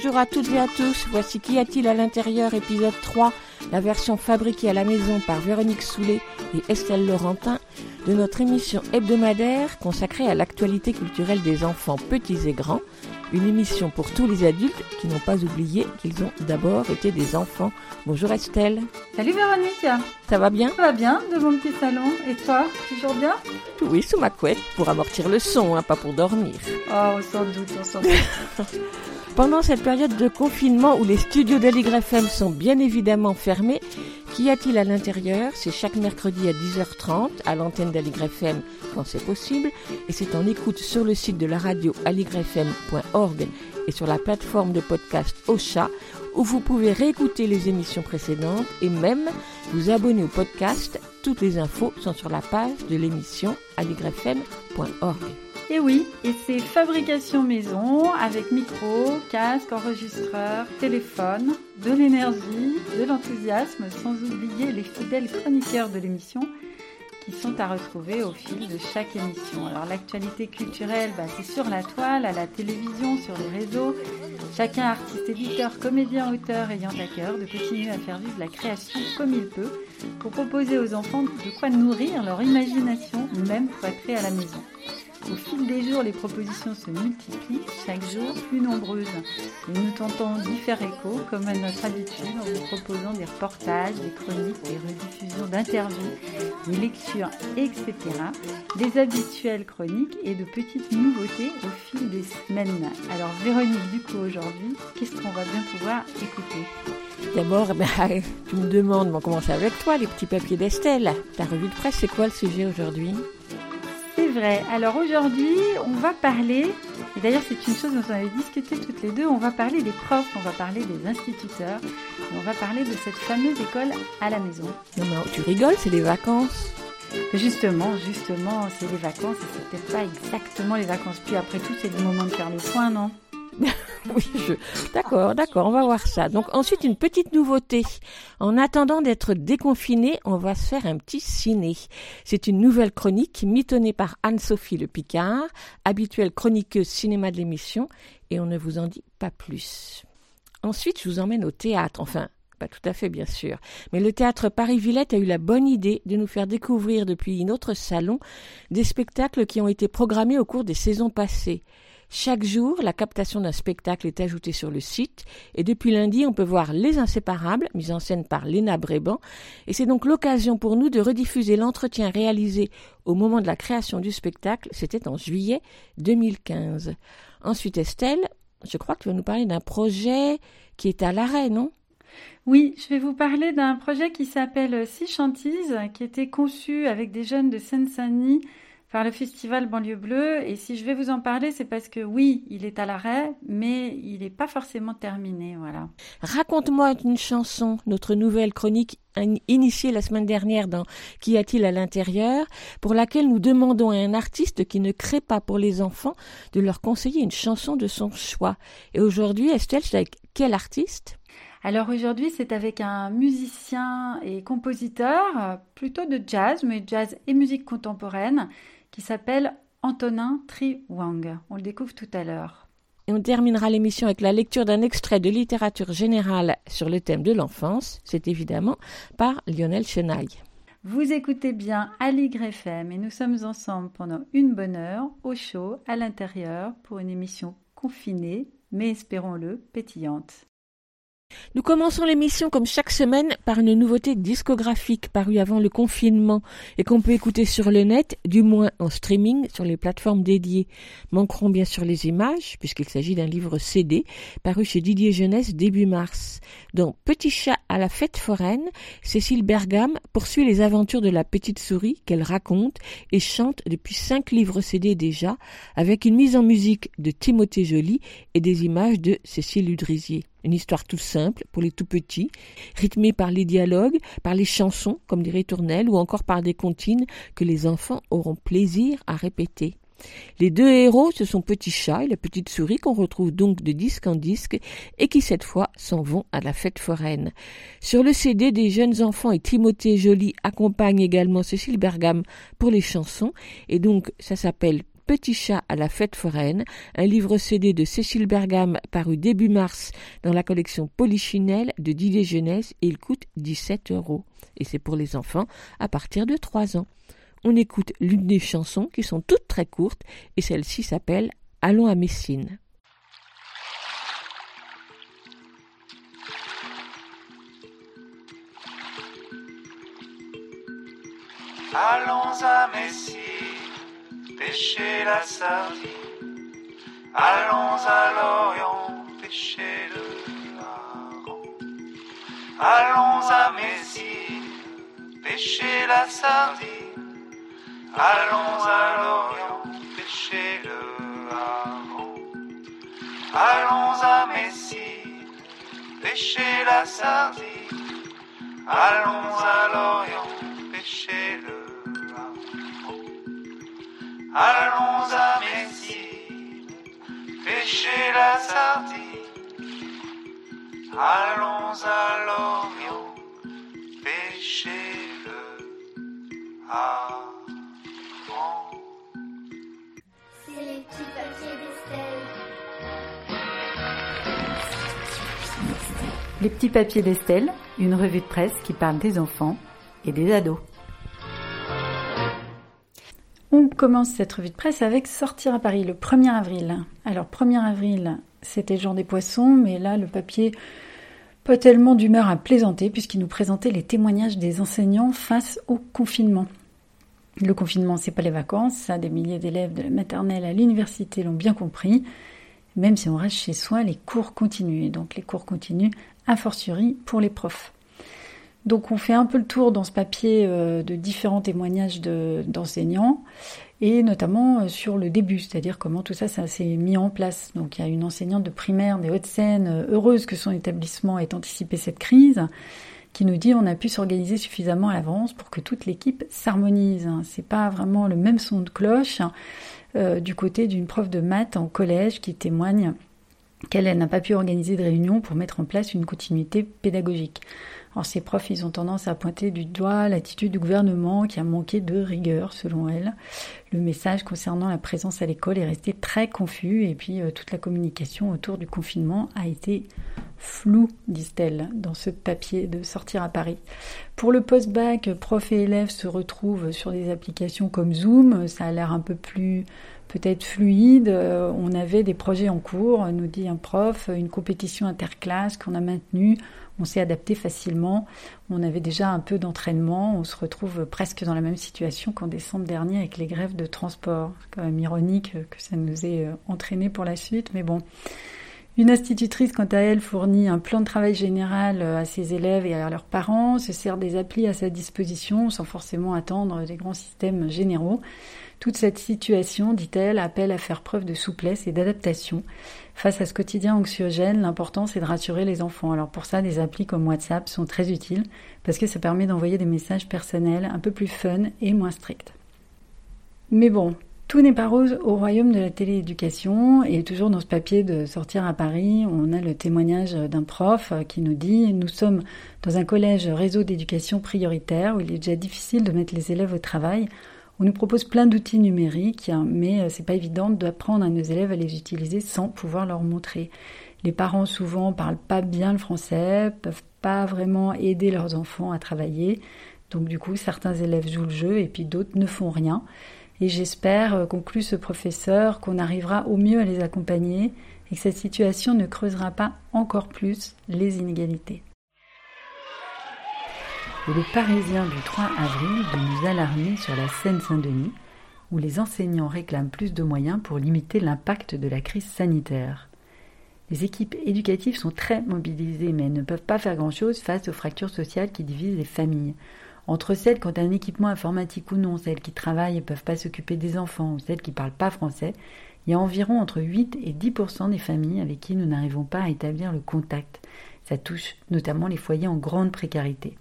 Bonjour, à toutes et à tous. Voici Qu'y a-t-il à l'intérieur, épisode 3, la version fabriquée à la maison par Véronique Soulet et Estelle Laurentin de notre émission hebdomadaire consacrée à l'actualité culturelle des enfants petits et grands. Une émission pour tous les adultes qui n'ont pas oublié qu'ils ont d'abord été des enfants. Bonjour Estelle. Salut Véronique, Ça va bien? Ça va bien de mon petit salon Et toi, toujours bien? Oui, sous ma couette, pour amortir le son, hein, pas pour dormir. Oh, sans doute, on s'en doute. Pendant cette période de confinement où les studios d'Aligre FM sont bien évidemment fermés, qu'y a-t-il à l'intérieur? C'est chaque mercredi à 10h30 à l'antenne d'Aligre FM quand c'est possible et c'est en écoute sur le site de la radio aligrefm.org et sur la plateforme de podcast Ocha où vous pouvez réécouter les émissions précédentes et même vous abonner au podcast. Toutes les infos sont sur la page de l'émission aligrefm.org. Et oui, et c'est fabrication maison avec micro, casque, enregistreur, téléphone, de l'énergie, de l'enthousiasme, sans oublier les fidèles chroniqueurs de l'émission qui sont à retrouver au fil de chaque émission. Alors l'actualité culturelle, bah, c'est sur la toile, à la télévision, sur les réseaux. Chacun artiste, éditeur, comédien, auteur ayant à cœur de continuer à faire vivre la création comme il peut pour proposer aux enfants de quoi nourrir leur imagination, même cloîtrée à la maison. Au fil des jours, les propositions se multiplient, chaque jour plus nombreuses. Et nous tentons d'y faire écho, comme à notre habitude, en vous proposant des reportages, des chroniques, des rediffusions d'interviews, des lectures, etc. Des habituelles chroniques et de petites nouveautés au fil des semaines. Alors Véronique, du coup aujourd'hui, qu'est-ce qu'on va bien pouvoir écouter? D'abord, ben, tu me demandes, on commence avec toi, les petits papiers d'Estelle? Ta revue de presse, c'est quoi le sujet aujourd'hui? C'est vrai. Alors aujourd'hui, on va parler, et d'ailleurs c'est une chose dont on avait discuté toutes les deux, on va parler des profs, on va parler des instituteurs, et on va parler de cette fameuse école à la maison. Non, mais tu rigoles, c'est les vacances. Justement, justement, c'est les vacances, et c'est peut-être pas exactement les vacances. Puis après tout, c'est le moment de faire le point, non? Oui, je... d'accord, d'accord, on va voir ça. Donc ensuite, une petite nouveauté. En attendant d'être déconfiné, on va se faire un petit ciné. C'est une nouvelle chronique mitonnée par Anne-Sophie Le Picard, habituelle chroniqueuse cinéma de l'émission, et on ne vous en dit pas plus. Ensuite, je vous emmène au théâtre, enfin, pas tout à fait bien sûr, mais le théâtre Paris-Villette a eu la bonne idée de nous faire découvrir depuis notre salon des spectacles qui ont été programmés au cours des saisons passées. Chaque jour, la captation d'un spectacle est ajoutée sur le site et depuis lundi, on peut voir Les Inséparables, mise en scène par Léna Bréban, et c'est donc l'occasion pour nous de rediffuser l'entretien réalisé au moment de la création du spectacle, c'était en juillet 2015. Ensuite, Estelle, je crois que tu vas nous parler d'un projet qui est à l'arrêt, non? Oui, je vais vous parler d'un projet qui s'appelle Six Chantises, qui était conçu avec des jeunes de Seine-Saint-Denis par le festival Banlieue Bleue. Et si je vais vous en parler, c'est parce que oui, il est à l'arrêt, mais il n'est pas forcément terminé. Voilà. Raconte-moi une chanson, notre nouvelle chronique in- initiée la semaine dernière dans Qu'y a-t-il à l'intérieur, pour laquelle nous demandons à un artiste qui ne crée pas pour les enfants de leur conseiller une chanson de son choix. Et aujourd'hui, Estelle, c'est avec quel artiste? Alors aujourd'hui, c'est avec un musicien et compositeur, plutôt de jazz, mais jazz et musique contemporaine, qui s'appelle Antonin Triwang. On le découvre tout à l'heure. Et on terminera l'émission avec la lecture d'un extrait de littérature générale sur le thème de l'enfance. C'est évidemment par Lionel Chenaille. Vous écoutez bien Aligre FM et nous sommes ensemble pendant une bonne heure, au chaud, à l'intérieur, pour une émission confinée, mais espérons-le, pétillante. Nous commençons l'émission comme chaque semaine par une nouveauté discographique parue avant le confinement et qu'on peut écouter sur le net, du moins en streaming sur les plateformes dédiées. Manqueront bien sûr les images puisqu'il s'agit d'un livre CD paru chez Didier Jeunesse début mars. Dans Petit chat à la fête foraine, Cécile Bergam poursuit les aventures de la petite souris qu'elle raconte et chante depuis cinq livres CD déjà avec une mise en musique de Timothée Joly et des images de Cécile Udrisier. Une histoire tout simple pour les tout petits, rythmée par les dialogues, par les chansons, comme dirait Tournelle, ou encore par des comptines que les enfants auront plaisir à répéter. Les deux héros, ce sont Petit Chat et la Petite Souris qu'on retrouve donc de disque en disque et qui cette fois s'en vont à la fête foraine. Sur le CD, des jeunes enfants et Timothée Joly accompagnent également Cécile Bergam pour les chansons et donc ça s'appelle Petit chat à la fête foraine, un livre CD de Cécile Bergam paru début mars dans la collection Polichinelle de Didier Jeunesse et il coûte 17 euros. Et c'est pour les enfants à partir de 3 ans. On écoute l'une des chansons qui sont toutes très courtes et celle-ci s'appelle Allons à Messine. Allons à Messine pêcher la sardine. Allons à l'Orient pêcher le hareng. Allons à Messine pêcher la sardine. Allons à l'Orient pêcher le hareng. Allons à Messine pêcher la sardine. Allons à l'Orient pêcher le Allons à Messine, pêcher la sardine. Allons à l'Orient, pêcher le hareng. C'est les petits papiers d'Estelle. Les petits papiers d'Estelle, une revue de presse qui parle des enfants et des ados. On commence cette revue de presse avec Sortir à Paris le 1er avril. Alors 1er avril, c'était le jour des poissons, mais là le papier pas tellement d'humeur à plaisanter puisqu'il nous présentait les témoignages des enseignants face au confinement. Le confinement, c'est pas les vacances, ça des milliers d'élèves de la maternelle à l'université l'ont bien compris. Même si on reste chez soi, les cours continuent. Donc les cours continuent, a fortiori pour les profs. Donc on fait un peu le tour dans ce papier euh, de différents témoignages d'enseignants et notamment euh, sur le début, c'est-à-dire comment tout ça, s'est mis en place. Donc il y a une enseignante de primaire des Hauts-de-Seine, euh, heureuse que son établissement ait anticipé cette crise, qui nous dit on a pu s'organiser suffisamment à l'avance pour que toute l'équipe s'harmonise. C'est pas vraiment le même son de cloche du côté d'une prof de maths en collège qui témoigne qu'elle n'a pas pu organiser de réunion pour mettre en place une continuité pédagogique. Alors ces profs, ils ont tendance à pointer du doigt l'attitude du gouvernement qui a manqué de rigueur, selon elle. Le message concernant la présence à l'école est resté très confus et puis euh, toute la communication autour du confinement a été floue, disent-elles, dans ce papier de sortir à Paris. Pour le post-bac, profs et élèves se retrouvent sur des applications comme Zoom. Ça a l'air un peu plus peut-être fluide. Euh, on avait des projets en cours, nous dit un prof, une compétition interclasse qu'on a maintenue on s'est adapté facilement. On avait déjà un peu d'entraînement. On se retrouve presque dans la même situation qu'en décembre dernier avec les grèves de transport. C'est quand même ironique que ça nous ait euh, entraîné pour la suite, mais bon. Une institutrice, quant à elle, fournit un plan de travail général euh, à ses élèves et à leurs parents, se sert des applis à sa disposition sans forcément attendre des grands systèmes généraux. Toute cette situation, dit-elle, appelle à faire preuve de souplesse et d'adaptation. Face à ce quotidien anxiogène, l'important c'est de rassurer les enfants. Alors pour ça, des applis comme WhatsApp sont très utiles parce que ça permet d'envoyer des messages personnels un peu plus fun et moins stricts. Mais bon, tout n'est pas rose au royaume de la télééducation et toujours dans ce papier de sortir à Paris, on a le témoignage d'un prof qui nous dit Nous sommes dans un collège réseau d'éducation prioritaire où il est déjà difficile de mettre les élèves au travail. On nous propose plein d'outils numériques, mais euh, c'est pas évident d'apprendre à nos élèves à les utiliser sans pouvoir leur montrer. Les parents souvent parlent pas bien le français, peuvent pas vraiment aider leurs enfants à travailler. Donc du coup, certains élèves jouent le jeu et puis d'autres ne font rien. Et j'espère, euh, conclut ce professeur, qu'on arrivera au mieux à les accompagner et que cette situation ne creusera pas encore plus les inégalités. Le Parisien du 3 avril de nous alarmer sur la Seine-Saint-Denis, où les enseignants réclament plus de moyens pour limiter l'impact de la crise sanitaire. Les équipes éducatives sont très mobilisées, mais ne peuvent pas faire grand-chose face aux fractures sociales qui divisent les familles. Entre celles qui ont un équipement informatique ou non, celles qui travaillent et ne peuvent pas s'occuper des enfants, ou celles qui ne parlent pas français, il y a environ entre 8 et 10% des familles avec qui nous n'arrivons pas à établir le contact. Ça touche notamment les foyers en grande précarité.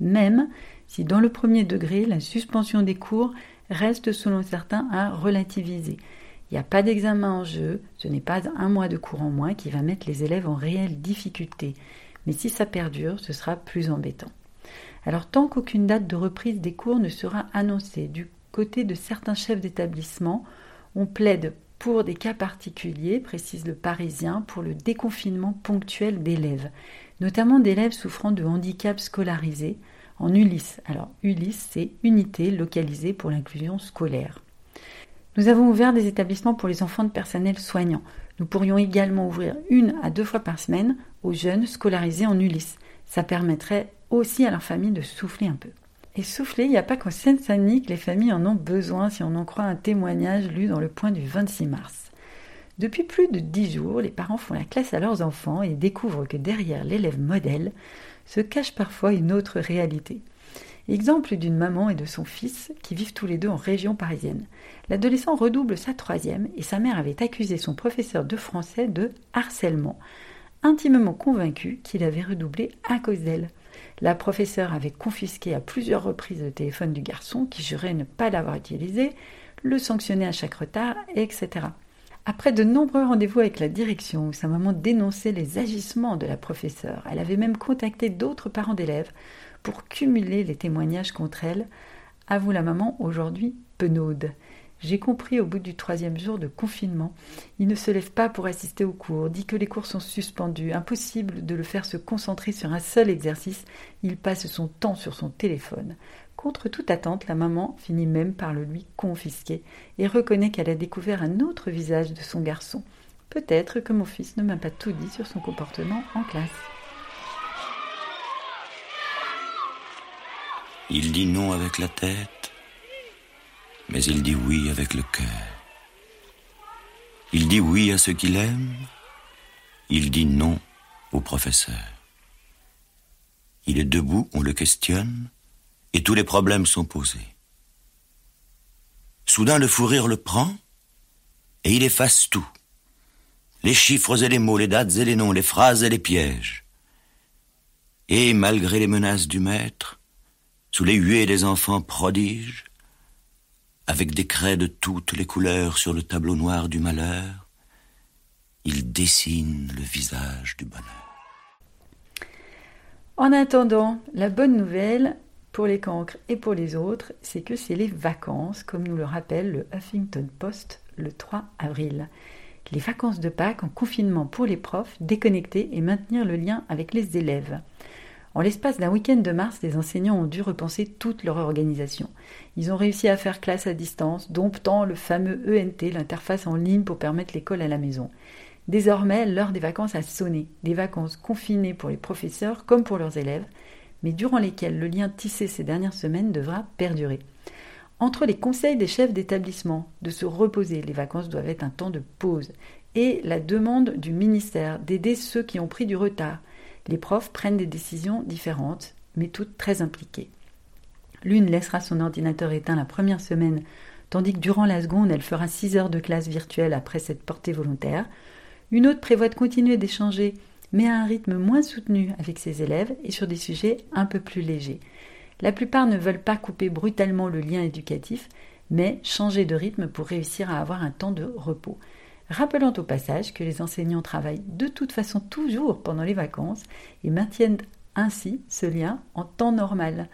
Même si dans le premier degré, la suspension des cours reste selon certains à relativiser. Il n'y a pas d'examen en jeu, ce n'est pas un mois de cours en moins qui va mettre les élèves en réelle difficulté. Mais si ça perdure, ce sera plus embêtant. Alors tant qu'aucune date de reprise des cours ne sera annoncée du côté de certains chefs d'établissement, on plaide pour des cas particuliers, précise le Parisien, pour le déconfinement ponctuel d'élèves, notamment d'élèves souffrant de handicap scolarisés en Ulysse. Alors Ulysse, c'est Unité localisée pour l'inclusion scolaire. Nous avons ouvert des établissements pour les enfants de personnel soignant. Nous pourrions également ouvrir une à deux fois par semaine aux jeunes scolarisés en Ulysse. Ça permettrait aussi à leur famille de souffler un peu. Et souffler, il n'y a pas qu'en Seine-Saint-Denis que les familles en ont besoin si on en croit un témoignage lu dans le point du 26 mars. Depuis plus de dix jours, les parents font la classe à leurs enfants et découvrent que derrière l'élève modèle se cache parfois une autre réalité. Exemple d'une maman et de son fils qui vivent tous les deux en région parisienne. L'adolescent redouble sa troisième et sa mère avait accusé son professeur de français de harcèlement, intimement convaincu qu'il avait redoublé à cause d'elle. La professeure avait confisqué à plusieurs reprises le téléphone du garçon qui jurait ne pas l'avoir utilisé, le sanctionnait à chaque retard, etc. Après de nombreux rendez-vous avec la direction où sa maman dénonçait les agissements de la professeure, elle avait même contacté d'autres parents d'élèves pour cumuler les témoignages contre elle, avoue la maman aujourd'hui penaude. J'ai compris au bout du troisième jour de confinement. Il ne se lève pas pour assister aux cours, dit que les cours sont suspendus, impossible de le faire se concentrer sur un seul exercice, il passe son temps sur son téléphone. Contre toute attente, la maman finit même par le lui confisquer et reconnaît qu'elle a découvert un autre visage de son garçon. Peut-être que mon fils ne m'a pas tout dit sur son comportement en classe. Il dit non avec la tête, mais il dit oui avec le cœur. Il dit oui à ce qu'il aime, il dit non au professeur. Il est debout, on le questionne, et tous les problèmes sont posés. Soudain le fou rire le prend, et il efface tout. Les chiffres et les mots, les dates et les noms, les phrases et les pièges. Et malgré les menaces du maître, sous les huées des enfants prodiges, avec des craies de toutes les couleurs sur le tableau noir du malheur, il dessine le visage du bonheur. En attendant, la bonne nouvelle pour les cancres et pour les autres, c'est que c'est les vacances, comme nous le rappelle le Huffington Post le 3 avril. Les vacances de Pâques en confinement pour les profs, déconnecter et maintenir le lien avec les élèves. En l'espace d'un week-end de mars, les enseignants ont dû repenser toute leur organisation. Ils ont réussi à faire classe à distance, domptant le fameux ENT, l'interface en ligne pour permettre l'école à la maison. Désormais, l'heure des vacances a sonné, des vacances confinées pour les professeurs comme pour leurs élèves, mais durant lesquelles le lien tissé ces dernières semaines devra perdurer. Entre les conseils des chefs d'établissement de se reposer, les vacances doivent être un temps de pause, et la demande du ministère d'aider ceux qui ont pris du retard, les profs prennent des décisions différentes, mais toutes très impliquées. L'une laissera son ordinateur éteint la première semaine, tandis que durant la seconde, elle fera 6 heures de classe virtuelle après cette portée volontaire. Une autre prévoit de continuer d'échanger, mais à un rythme moins soutenu avec ses élèves et sur des sujets un peu plus légers. La plupart ne veulent pas couper brutalement le lien éducatif, mais changer de rythme pour réussir à avoir un temps de repos rappelant au passage que les enseignants travaillent de toute façon toujours pendant les vacances et maintiennent ainsi ce lien en temps normal.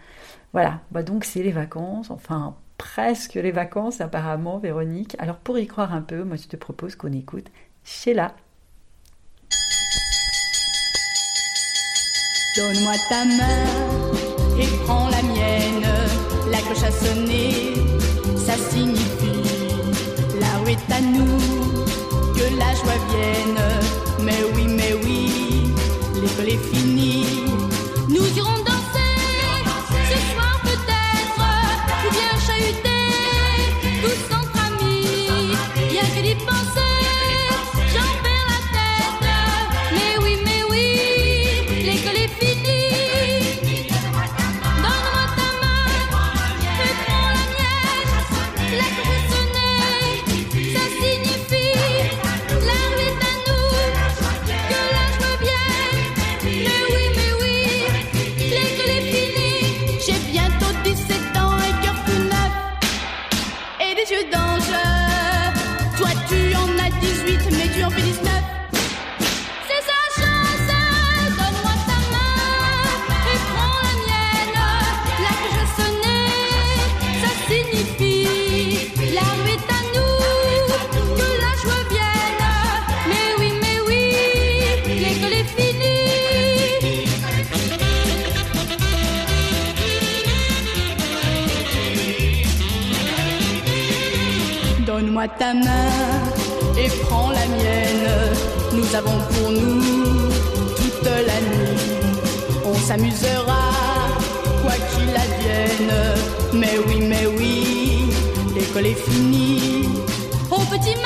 Voilà, bah donc c'est les vacances, enfin presque les vacances apparemment, Véronique. Alors pour y croire un peu, moi je te propose qu'on écoute Sheila. Donne-moi ta main et prends la mienne. La cloche a sonné, ça signifie la rue est à nous, que la joie vienne. Mais oui, mais oui, l'école est finie. Ta main et prends la mienne. Nous avons pour nous toute la nuit. On s'amusera, quoi qu'il advienne. Mais oui, mais oui, l'école est finie. Au petit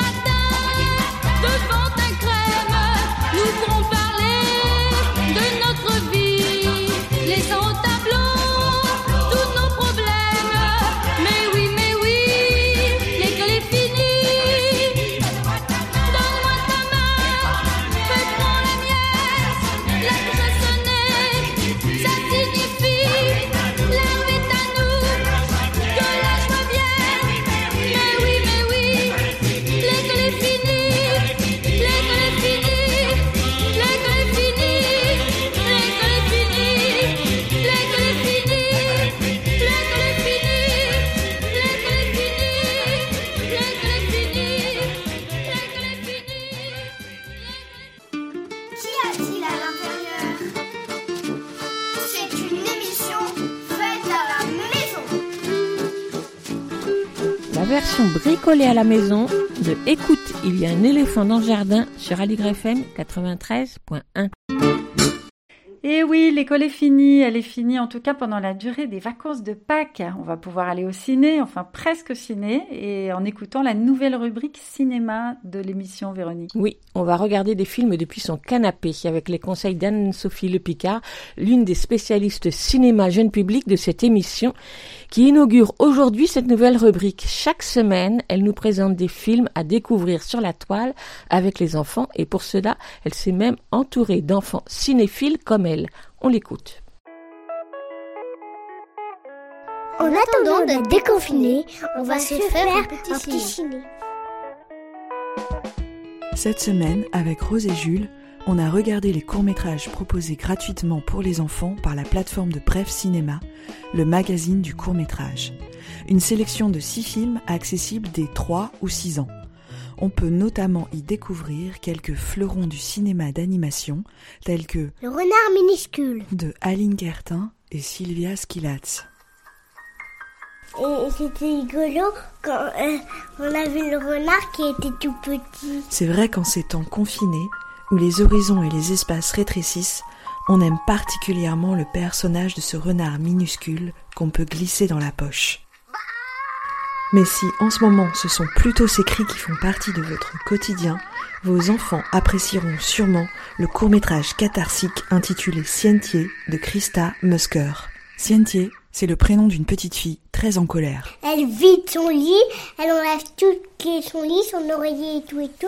à la maison de Écoute, il y a un éléphant dans le jardin sur Aligre FM 93.1. Et oui, l'école est finie. Elle est finie en tout cas pendant la durée des vacances de Pâques. On va pouvoir aller au ciné, enfin presque au ciné, et en écoutant la nouvelle rubrique cinéma de l'émission Véronique. Oui, on va regarder des films depuis son canapé avec les conseils d'Anne-Sophie Le Picard, l'une des spécialistes cinéma jeune public de cette émission, qui inaugure aujourd'hui cette nouvelle rubrique. Chaque semaine, elle nous présente des films à découvrir sur la toile avec les enfants et pour cela, elle s'est même entourée d'enfants cinéphiles comme elle. On l'écoute. En attendant d'être déconfiné, on va se faire un petit ciné. Cette semaine, avec Rose et Jules, on a regardé les courts-métrages proposés gratuitement pour les enfants par la plateforme de Bref Cinéma, le magazine du court-métrage. Une sélection de six films accessibles dès 3 ou 6 ans. On peut notamment y découvrir quelques fleurons du cinéma d'animation, tels que Le renard minuscule. de Aline Gertin et Sylvia Skilatz. Et c'était rigolo quand euh, on a vu le renard qui était tout petit. C'est vrai qu'en ces temps confinés, où les horizons et les espaces rétrécissent, on aime particulièrement le personnage de ce renard minuscule qu'on peut glisser dans la poche. Mais si en ce moment ce sont plutôt ces cris qui font partie de votre quotidien, vos enfants apprécieront sûrement le court-métrage catharsique intitulé Sientier de Christa Musker. Sientier, c'est le prénom d'une petite fille très en colère. Elle vide son lit, elle enlève tout qui est son lit, son oreiller et tout et tout.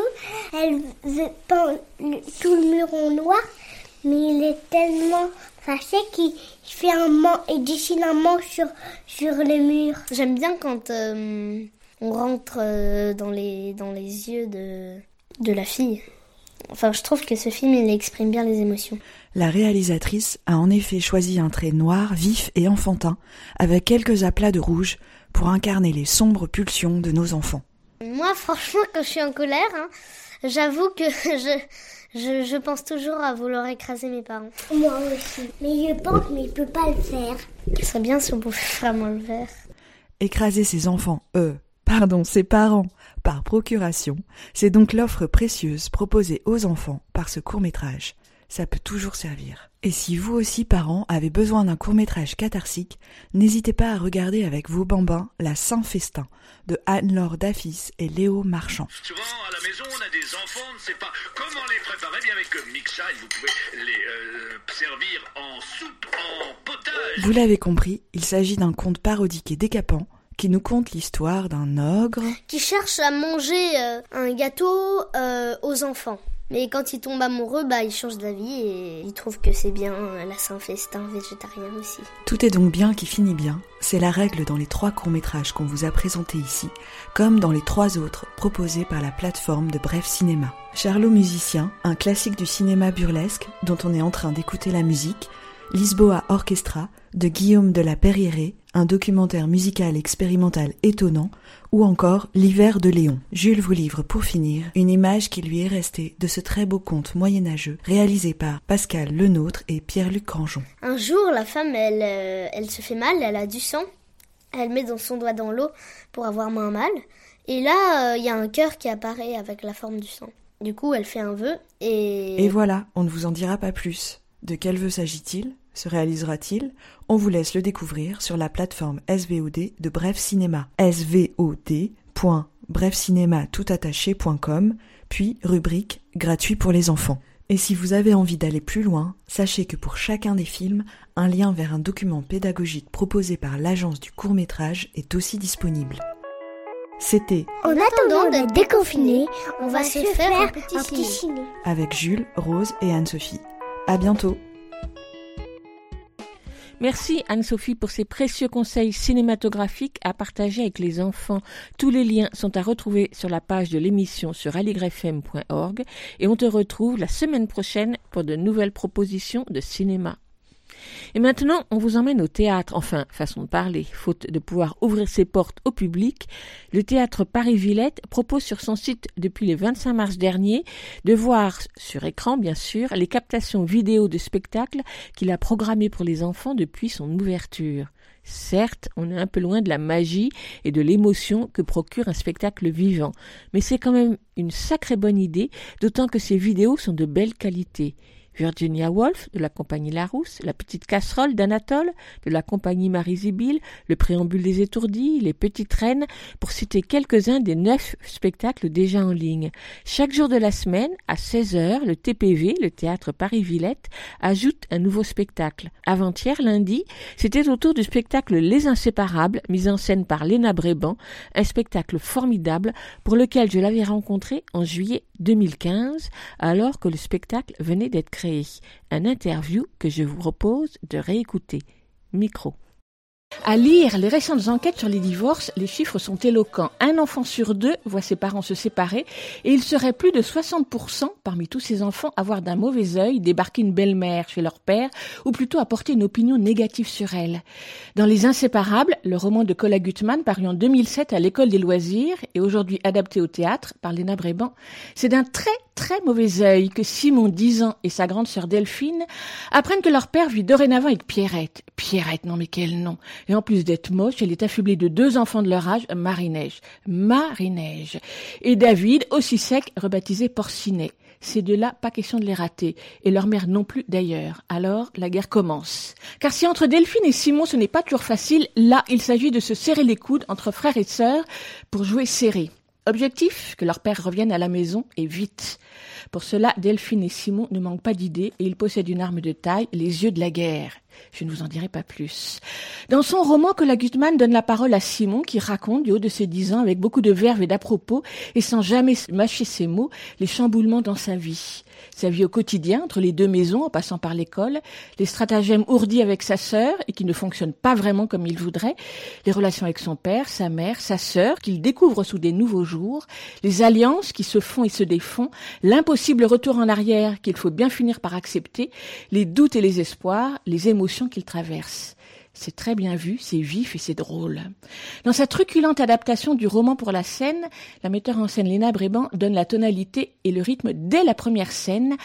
Elle veut peint le- tout le mur en noir, mais il est tellement fâché qu'il fait un man et dessine un manche sur, sur le mur. J'aime bien quand euh, on rentre euh, dans, les, dans les yeux de, de la fille. Enfin, je trouve que ce film, il exprime bien les émotions. La réalisatrice a en effet choisi un trait noir, vif et enfantin, avec quelques aplats de rouge, pour incarner les sombres pulsions de nos enfants. Moi, franchement, quand je suis en colère, hein, j'avoue que je, je, je pense toujours à vouloir écraser mes parents. Moi aussi. Mais je pense, mais il peut pas le faire. Ce serait bien si on pouvait vraiment le faire. Écraser ses enfants, euh, pardon, ses parents par procuration, c'est donc l'offre précieuse proposée aux enfants par ce court métrage. Ça peut toujours servir. Et si vous aussi, parents, avez besoin d'un court métrage catharsique, n'hésitez pas à regarder avec vos bambins La Saint-Festin de Anne-Laure Daffis et Léo Marchand. Souvent, à la maison, on a des enfants, on ne sait pas comment les préparer. Bien avec Mixide, vous pouvez les euh, servir en soupe, en potage. Vous l'avez compris, il s'agit d'un conte parodique et décapant qui nous conte l'histoire d'un ogre Qui cherche à manger euh, un gâteau euh, aux enfants. Mais quand il tombe amoureux, bah, il change d'avis et il trouve que c'est bien la Saint-Festin végétarien aussi. Tout est donc bien qui finit bien. C'est la règle dans les trois courts-métrages qu'on vous a présentés ici, comme dans les trois autres proposés par la plateforme de Bref Cinéma. Charlot Musicien, un classique du cinéma burlesque dont on est en train d'écouter la musique, Lisboa Orchestra de Guillaume de la Perriéré, un documentaire musical expérimental étonnant, ou encore L'hiver de Léon. Jules vous livre pour finir une image qui lui est restée de ce très beau conte moyenâgeux réalisé par Pascal Lenôtre et Pierre-Luc Grangeon. Un jour, la femme, elle, euh, elle se fait mal, elle a du sang. Elle met dans son doigt dans l'eau pour avoir moins mal. Et là, euh, il y a un cœur qui apparaît avec la forme du sang. Du coup, elle fait un vœu et... Et voilà, on ne vous en dira pas plus. De quel vœu s'agit-il? Se réalisera-t-il? On vous laisse le découvrir sur la plateforme SVOD de Bref Cinéma. svod.brefcinéma.toutattaché.com puis rubrique gratuit pour les enfants. Et si vous avez envie d'aller plus loin, sachez que pour chacun des films, un lien vers un document pédagogique proposé par l'agence du court métrage est aussi disponible. C'était En attendant d'être déconfiné, on va se faire un petit ciné. avec Jules, Rose et Anne-Sophie. À bientôt Merci Anne-Sophie pour ces précieux conseils cinématographiques à partager avec les enfants. Tous les liens sont à retrouver sur la page de l'émission sur aligrefm.org et on te retrouve la semaine prochaine pour de nouvelles propositions de cinéma. Et maintenant, on vous emmène au théâtre, enfin, façon de parler, faute de pouvoir ouvrir ses portes au public. Le théâtre Paris-Villette propose sur son site depuis le 25 mars dernier de voir sur écran, bien sûr, les captations vidéo de spectacles qu'il a programmés pour les enfants depuis son ouverture. Certes, on est un peu loin de la magie et de l'émotion que procure un spectacle vivant, mais c'est quand même une sacrée bonne idée, d'autant que ces vidéos sont de belle qualité. Virginia Woolf de la compagnie Larousse, La Petite Casserole d'Anatole de la compagnie Marie-Zibille, Le Préambule des Étourdis, Les Petites Reines, pour citer quelques-uns des neuf spectacles déjà en ligne. Chaque jour de la semaine, à 16h, le TPV, le Théâtre Paris-Villette, ajoute un nouveau spectacle. Avant-hier, lundi, c'était autour du spectacle Les Inséparables, mis en scène par Léna Bréban, un spectacle formidable pour lequel je l'avais rencontré en juillet 2015, alors que le spectacle venait d'être créé. Un interview que je vous propose de réécouter. Micro. À lire les récentes enquêtes sur les divorces, les chiffres sont éloquents. Un enfant sur deux voit ses parents se séparer et il serait plus de 60% parmi tous ces enfants à voir d'un mauvais œil débarquer une belle-mère chez leur père ou plutôt apporter une opinion négative sur elle. Dans Les Inséparables, le roman de Cola Gutmann paru en 2007 à l'école des loisirs et aujourd'hui adapté au théâtre par Léna Bréban, c'est d'un très très mauvais œil que Simon, 10 ans, et sa grande sœur Delphine apprennent que leur père vit dorénavant avec Pierrette. Pierrette, non mais quel nom Et en plus d'être moche, elle est affublée de deux enfants de leur âge, Marie-Neige. Marie-Neige. Et David, aussi sec, rebaptisé Porcinet. Ces deux-là, pas question de les rater. Et leur mère non plus d'ailleurs. Alors, la guerre commence. Car si entre Delphine et Simon ce n'est pas toujours facile, là, il s'agit de se serrer les coudes entre frères et sœurs pour jouer serré. Objectif, que leur père revienne à la maison et vite. Pour cela, Delphine et Simon ne manquent pas d'idées et ils possèdent une arme de taille, les yeux de la guerre. Je ne vous en dirai pas plus. Dans son roman, Cola Gutmann donne la parole à Simon qui raconte, du haut de ses dix ans, avec beaucoup de verve et d'à-propos, et sans jamais mâcher ses mots, les chamboulements dans sa vie. Sa vie au quotidien, entre les deux maisons, en passant par l'école, les stratagèmes ourdis avec sa sœur et qui ne fonctionnent pas vraiment comme il voudrait, les relations avec son père, sa mère, sa sœur, qu'il découvre sous des nouveaux jours, les alliances qui se font et se défont, l'impossible retour en arrière qu'il faut bien finir par accepter, les doutes et les espoirs, les émotions qu'il traverse. C'est très bien vu, c'est vif et c'est drôle. Dans sa truculente adaptation du roman pour la scène, la metteur en scène Léna Bréban donne la tonalité et le rythme dès la première scène,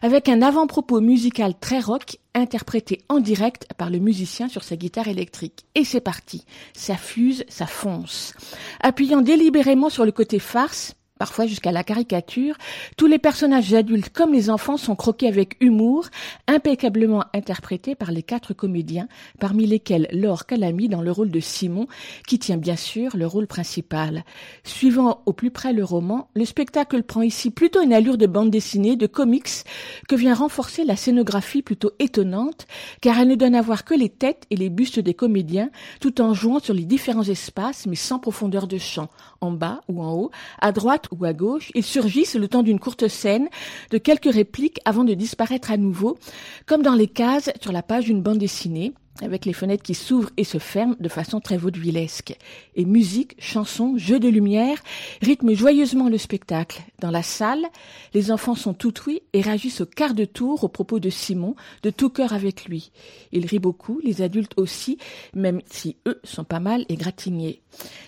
avec un avant-propos musical très rock interprété en direct par le musicien sur sa guitare électrique. Et c'est parti. Ça fuse, ça fonce. Appuyant délibérément sur le côté farce, parfois jusqu'à la caricature, tous les personnages adultes comme les enfants sont croqués avec humour, impeccablement interprétés par les quatre comédiens, parmi lesquels Laure Calamy dans le rôle de Simon, qui tient bien sûr le rôle principal. Suivant au plus près le roman, le spectacle prend ici plutôt une allure de bande dessinée, de comics, que vient renforcer la scénographie plutôt étonnante, car elle ne donne à voir que les têtes et les bustes des comédiens, tout en jouant sur les différents espaces, mais sans profondeur de champ, en bas ou en haut, à droite ou à gauche, ils surgissent le temps d'une courte scène, de quelques répliques avant de disparaître à nouveau, comme dans les cases sur la page d'une bande dessinée, avec les fenêtres qui s'ouvrent et se ferment de façon très vaudevillesque. Et musique, chansons, jeux de lumière rythment joyeusement le spectacle. Dans la salle, les enfants sont tout oui et réagissent au quart de tour au propos de Simon, de tout cœur avec lui. Ils rient beaucoup, les adultes aussi, même si eux sont pas mal égratignés.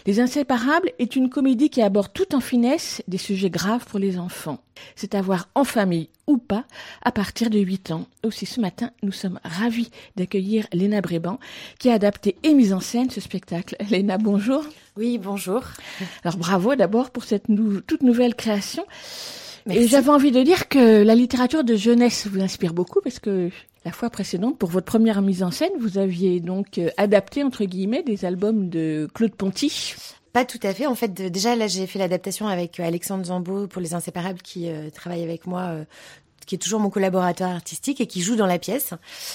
Les Inséparables est une comédie qui aborde tout en finesse des sujets graves pour les enfants. C'est à voir en famille ou pas à partir de 8 ans. Aussi ce matin, nous sommes ravis d'accueillir Léna Bréban qui a adapté et mis en scène ce spectacle. Léna, bonjour. Oui, bonjour. Alors bravo d'abord pour cette nou- toute nouvelle création. Et j'avais envie de dire que la littérature de jeunesse vous inspire beaucoup parce que la fois précédente, pour votre première mise en scène, vous aviez donc euh, adapté, entre guillemets, des albums de Claude Ponty. Pas tout à fait. En fait, déjà là, j'ai fait l'adaptation avec euh, Alexandre Zambo pour Les Inséparables qui euh, travaille avec moi. euh, qui est toujours mon collaborateur artistique et qui joue dans la pièce.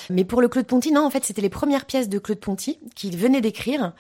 Mais pour le Claude Ponty, non, en fait, c'était les premières pièces de Claude Ponty qu'il venait d'écrire.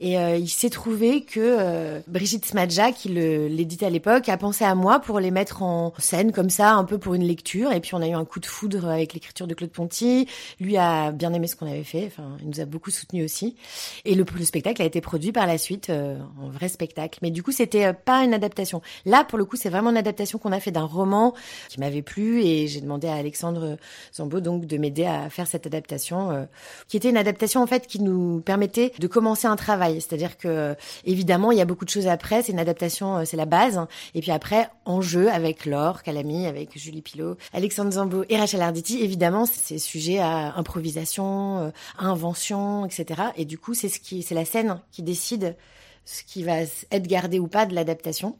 Et euh, il s'est trouvé que euh, Brigitte Smadja, qui l'éditait à l'époque, a pensé à moi pour les mettre en scène comme ça, un peu pour une lecture. Et puis on a eu un coup de foudre avec l'écriture de Claude Ponty. Lui a bien aimé ce qu'on avait fait. Enfin, il nous a beaucoup soutenu aussi. Et le, le spectacle a été produit par la suite euh, en vrai spectacle. Mais du coup, c'était pas une adaptation. Là, pour le coup, c'est vraiment une adaptation qu'on a fait d'un roman qui m'avait plu et j'ai demandé à Alexandre Zambo donc de m'aider à faire cette adaptation, euh, qui était une adaptation en fait qui nous permettait de commencer un travail. C'est-à-dire que évidemment, il y a beaucoup de choses après. C'est une adaptation, euh, c'est la base. Et puis après, en jeu avec Laure Calamy, avec Julie Pilot, Alexandre Zambo et Rachel Arditi, évidemment, c'est sujet à improvisation, euh, à invention, etc. Et du coup, c'est ce qui, c'est la scène qui décide ce qui va être gardé ou pas de l'adaptation,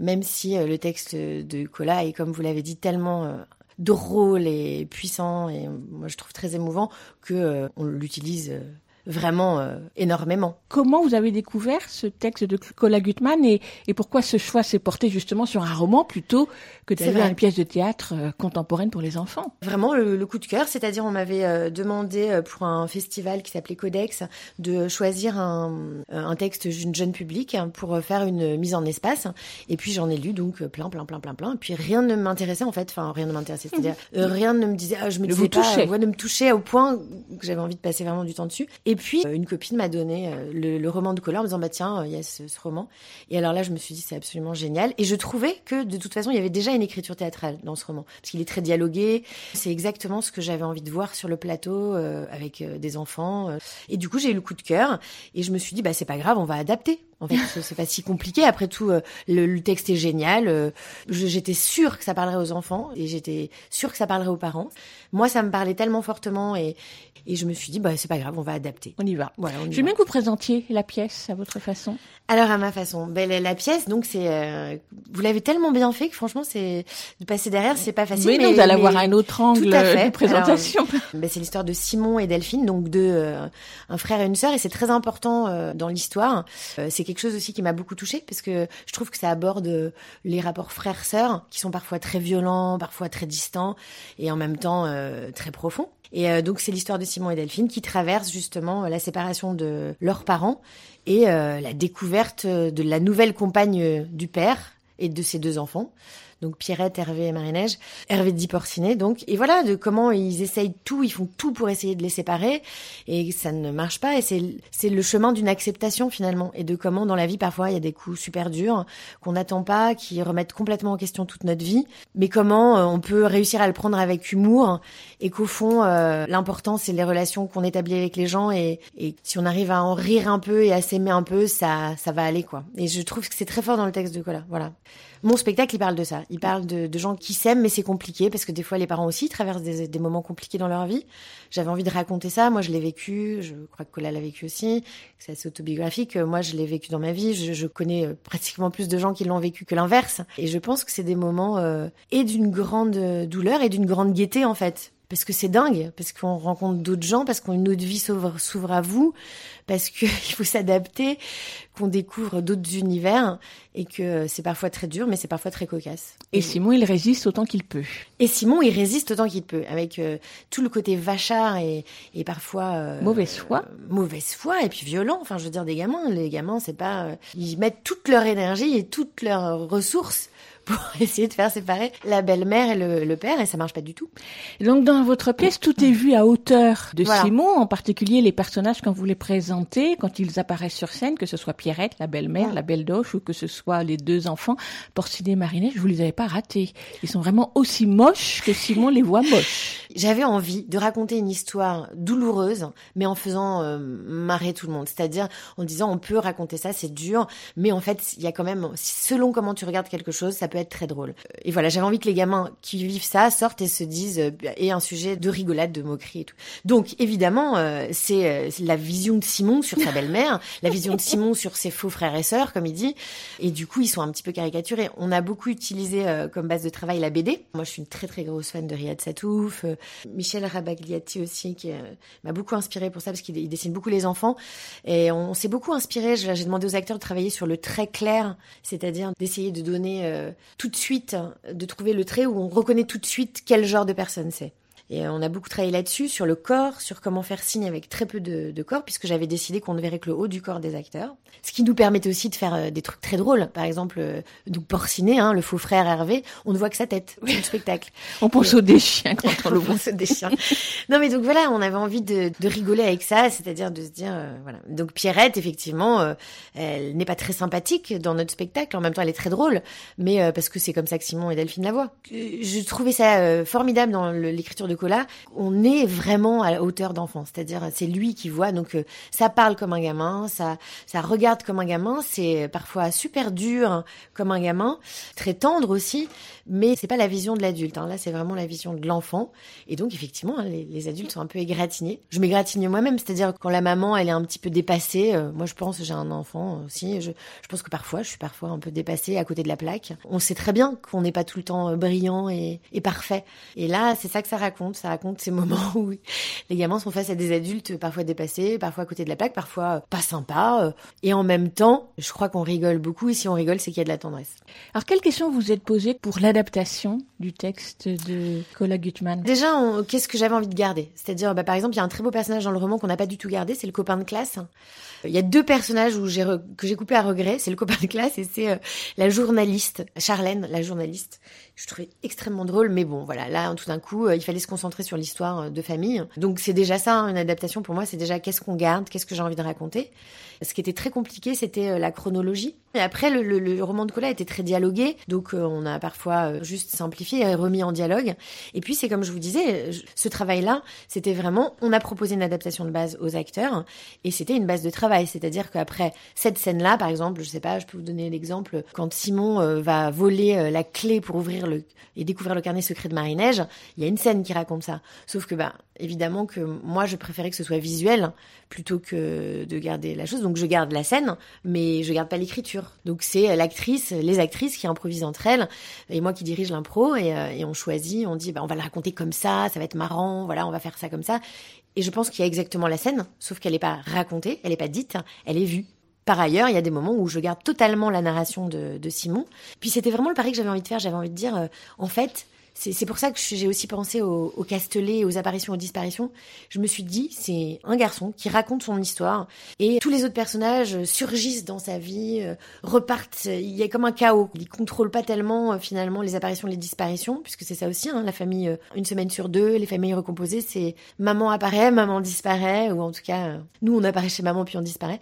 même si euh, le texte de Cola est, comme vous l'avez dit, tellement euh, drôle et puissant et moi je trouve très émouvant que euh, on l'utilise vraiment énormément. Comment vous avez découvert ce texte de Cola Gutmann et pourquoi ce choix s'est porté justement sur un roman plutôt que d'aller à une pièce de théâtre euh, contemporaine pour les enfants Vraiment le, le coup de cœur, c'est-à-dire on m'avait euh, demandé euh, pour un festival qui s'appelait Codex de choisir un, un texte d'une jeune public pour faire une mise en espace. Et puis j'en ai lu donc plein, plein, plein, plein, plein. Et puis rien ne m'intéressait en fait, enfin rien ne m'intéressait, c'est-à-dire euh, rien ne me disait, ah, je me disais pas, ouais, ne me touchait au point que j'avais envie de passer vraiment du temps dessus. Et puis une copine m'a donné le, le roman de Colin en me disant bah tiens, il y a ce, ce roman. Et alors là je me suis dit c'est absolument génial. Et je trouvais que de toute façon il y avait déjà une écriture théâtrale dans ce roman parce qu'il est très dialogué. C'est exactement ce que j'avais envie de voir sur le plateau euh, avec euh, des enfants. euh. Et du coup j'ai eu le coup de cœur et je me suis dit bah c'est pas grave, on va adapter. En fait, c'est- pas si compliqué. Après tout, euh, le, le texte est génial. euh, J'étais sûre que ça parlerait aux enfants et j'étais sûre que ça parlerait aux parents. Moi, ça me parlait tellement fortement et, et je me suis dit, bah, c'est pas grave, on va adapter. On y va. Voilà, on y Je veux va. bien que vous présentiez la pièce à votre façon. Alors, à ma façon, ben, la, la pièce, donc, c'est, euh, vous l'avez tellement bien fait que franchement, c'est, de passer derrière, c'est pas facile. mais non, vous allez avoir un autre angle Tout à fait. de présentation. Alors, ben, c'est l'histoire de Simon et Delphine, donc deux, euh, un frère et une sœur, et c'est très important euh, dans l'histoire. Euh, c'est quelque chose aussi qui m'a beaucoup touchée parce que je trouve que ça aborde euh, les rapports frères-sœurs qui sont parfois très violents, parfois très distants et en même temps euh, très profonds. Et euh, donc c'est l'histoire de Simon et Delphine qui traversent justement la séparation de leurs parents et la découverte de la nouvelle compagne du père et de ses deux enfants. Donc Pierrette, Hervé et Marie-Neige, Hervé dit Porcinet donc, et voilà de comment ils essayent tout, ils font tout pour essayer de les séparer, et ça ne marche pas, et c'est c'est le chemin d'une acceptation finalement, et de comment dans la vie parfois il y a des coups super durs qu'on n'attend pas, qui remettent complètement en question toute notre vie, mais comment euh, on peut réussir à le prendre avec humour, et qu'au fond euh, l'important c'est les relations qu'on établit avec les gens, et, et si on arrive à en rire un peu et à s'aimer un peu, ça ça va aller quoi. Et je trouve que c'est très fort dans le texte de Cola, voilà. Mon spectacle, il parle de ça. Il parle de, gens qui s'aiment, mais c'est compliqué parce que des fois, les parents aussi traversent des, moments compliqués dans leur vie. J'avais envie de raconter ça. Moi, je l'ai vécu. Je crois que Cola l'a vécu aussi. C'est assez autobiographique. Moi, je l'ai vécu dans ma vie. Je, je, connais euh, pratiquement plus de gens qui l'ont vécu que l'inverse. Et je pense que c'est des moments euh, et d'une grande douleur et d'une grande gaieté, en fait parce que c'est dingue, parce qu'on rencontre d'autres gens, parce qu'une autre vie s'ouvre à vous, parce qu'il faut s'adapter, qu'on découvre d'autres univers, et que c'est parfois très dur, mais c'est parfois très cocasse. Et, Simon, il résiste autant qu'il peut. Et Simon, il résiste autant qu'il peut, avec euh, tout le côté vachard et, et parfois... Euh, mauvaise foi. Euh, mauvaise foi, et puis violent. Enfin, je veux dire, des gamins, les gamins, c'est pas... ils mettent toute leur énergie et toutes leurs ressources pour essayer de faire séparer la belle-mère et le, le, père, et ça marche pas du tout. Donc dans votre pièce, tout est vu à hauteur de voilà. Simon, en particulier les personnages quand vous les présentez, quand ils apparaissent sur scène, que ce soit Pierrette, la belle-mère, ouais. la belle doche, ou que ce soit les deux enfants, Porcinet et Marinette, je vous les avais pas ratés. Ils sont vraiment aussi moches que Simon les voit moches. J'avais envie de raconter une histoire douloureuse, mais en faisant euh, marrer tout le monde. C'est-à-dire en disant on peut raconter ça, c'est dur, mais en fait il y a quand même, selon comment tu regardes quelque chose, ça peut être très drôle. Et voilà, j'avais envie que les gamins qui vivent ça sortent et se disent euh, et un sujet de rigolade, de moquerie et tout. Donc évidemment, euh, c'est euh, la vision de Simon sur sa belle-mère, la vision de Simon sur ses faux frères et sœurs, comme il dit. Et du coup, ils sont un petit peu caricaturés. On a beaucoup utilisé euh, comme base de travail la BD. Moi, je suis une très très grosse fan de Riyad Satouf, euh, Michel Rabagliati aussi, qui m'a beaucoup inspiré pour ça parce qu'il dessine beaucoup les enfants. Et on, on s'est beaucoup inspiré. J'ai demandé aux acteurs de travailler sur le trait clair, c'est-à-dire d'essayer de donner tout de suite, de trouver le trait où on reconnaît tout de suite quel genre de personne c'est. Et on a beaucoup travaillé là-dessus, sur le corps, sur comment faire signe avec très peu de, de corps, puisque j'avais décidé qu'on ne verrait que le haut du corps des acteurs. Ce qui nous permettait aussi de faire euh, des trucs très drôles. Par exemple, euh, donc Porcinet, hein, le faux frère Hervé, on ne voit que sa tête dans le spectacle. on pense aux des chiens quand on le voit. on des chiens. non mais donc voilà, on avait envie de, de rigoler avec ça, c'est-à-dire de se dire, euh, voilà. Donc Pierrette, effectivement, euh, elle n'est pas très sympathique dans notre spectacle. En même temps, elle est très drôle, mais euh, parce que c'est comme ça que Simon et Delphine la voient. Je trouvais ça formidable dans l'écriture de Cola, on est vraiment à la hauteur d'enfant, c'est-à-dire c'est lui qui voit, donc euh, ça parle comme un gamin, ça regarde comme un gamin, c'est parfois super dur comme un gamin, très tendre aussi, mais c'est pas la vision de l'adulte. Hein. Là, c'est vraiment la vision de l'enfant, et donc effectivement, hein, les, adultes sont un peu égratignés. Je m'égratigne moi-même, c'est-à-dire quand la maman elle est un petit peu dépassée, euh, moi je pense j'ai un enfant aussi, je, pense que parfois je suis parfois un peu dépassée à côté de la plaque. On sait très bien qu'on n'est pas tout le temps brillant et, et parfait, et là c'est ça que ça raconte ça raconte ces moments où les gamins sont face à des adultes parfois dépassés, parfois à côté de la plaque, parfois pas sympas. Et en même temps, je crois qu'on rigole beaucoup. Et si on rigole, c'est qu'il y a de la tendresse. Alors, quelle question vous êtes posée pour l'adaptation du texte de Cola Gutmann? Déjà, qu'est-ce que j'avais envie de garder? C'est-à-dire, bah, par exemple, il y a un très beau personnage dans le roman qu'on n'a pas du tout gardé, c'est le copain de classe. Il y a deux personnages où j'ai que j'ai coupé à regret, c'est le copain de classe et c'est euh, la journaliste, Charlène, la journaliste. Je trouvais extrêmement drôle, mais bon, voilà, là, tout d'un coup, euh, il fallait se concentrer sur l'histoire de famille. Donc c'est déjà ça, hein, une adaptation pour moi, c'est déjà qu'est-ce qu'on garde, qu'est-ce que j'ai envie de raconter. Ce qui était très compliqué, c'était euh, la chronologie. Et après, le, le, le, roman de Cola était très dialogué, donc euh, on a parfois euh, juste simplifié et remis en dialogue. Et puis c'est comme je vous disais, ce travail-là, c'était vraiment, on a proposé une adaptation de base aux acteurs, et c'était une base de travail, c'est-à-dire qu'après cette scène-là, par exemple, je sais pas, je peux vous donner l'exemple, quand Simon va voler la clé pour ouvrir le et découvrir le carnet secret de Marie-Neige, il y a une scène qui raconte ça. Sauf que bah évidemment que moi je préférais que ce soit visuel plutôt que de garder la chose. Donc je garde la scène, mais je garde pas l'écriture. Donc c'est l'actrice, les actrices qui improvisent entre elles et moi qui dirige l'impro et, euh, et, on choisit, on dit bah, on va la raconter comme ça, ça va être marrant, voilà, on va faire ça comme ça. Et je pense qu'il y a exactement la scène, sauf qu'elle n'est pas racontée, elle n'est pas dite, elle est vue. Par ailleurs, il y a des moments où je garde totalement la narration de, de Simon. Puis c'était vraiment le pari que j'avais envie de faire. J'avais envie de dire, euh, en fait, c'est pour ça que j'ai aussi pensé au, au Castellet, aux apparitions, aux disparitions. Je me suis dit, c'est un garçon qui raconte son histoire et tous les autres personnages surgissent dans sa vie, euh, repartent. Il y a comme un chaos. Il contrôle pas tellement euh, finalement les apparitions, les disparitions, puisque c'est ça aussi. Hein, la famille, euh, une semaine sur deux, les familles recomposées, c'est maman apparaît, maman disparaît, ou en tout cas, nous on apparaît chez maman puis on disparaît.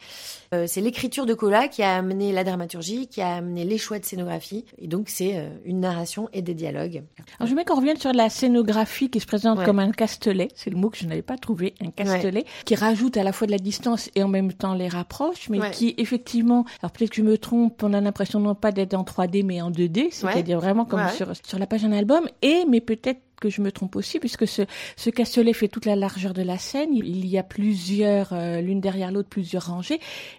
Euh, c'est l'écriture de Cola qui a amené la dramaturgie, qui a amené les choix de scénographie, et donc c'est euh, une narration et des dialogues. Alors, je veux qu'on revienne sur la scénographie qui se présente Ouais. comme un castelet. C'est le mot que je n'avais pas trouvé, un castelet, qui rajoute à la fois de la distance et en même temps les rapproche, mais Ouais. qui effectivement, alors peut-être que je me trompe, on a l'impression non pas d'être en 3D mais en 2D, c'est-à-dire vraiment comme sur, sur la page d'un album, et mais peut-être que je me trompe aussi, puisque ce, ce fait toute la largeur de la scène. Il, il y a plusieurs, euh, l'une derrière l'autre, plusieurs rangées.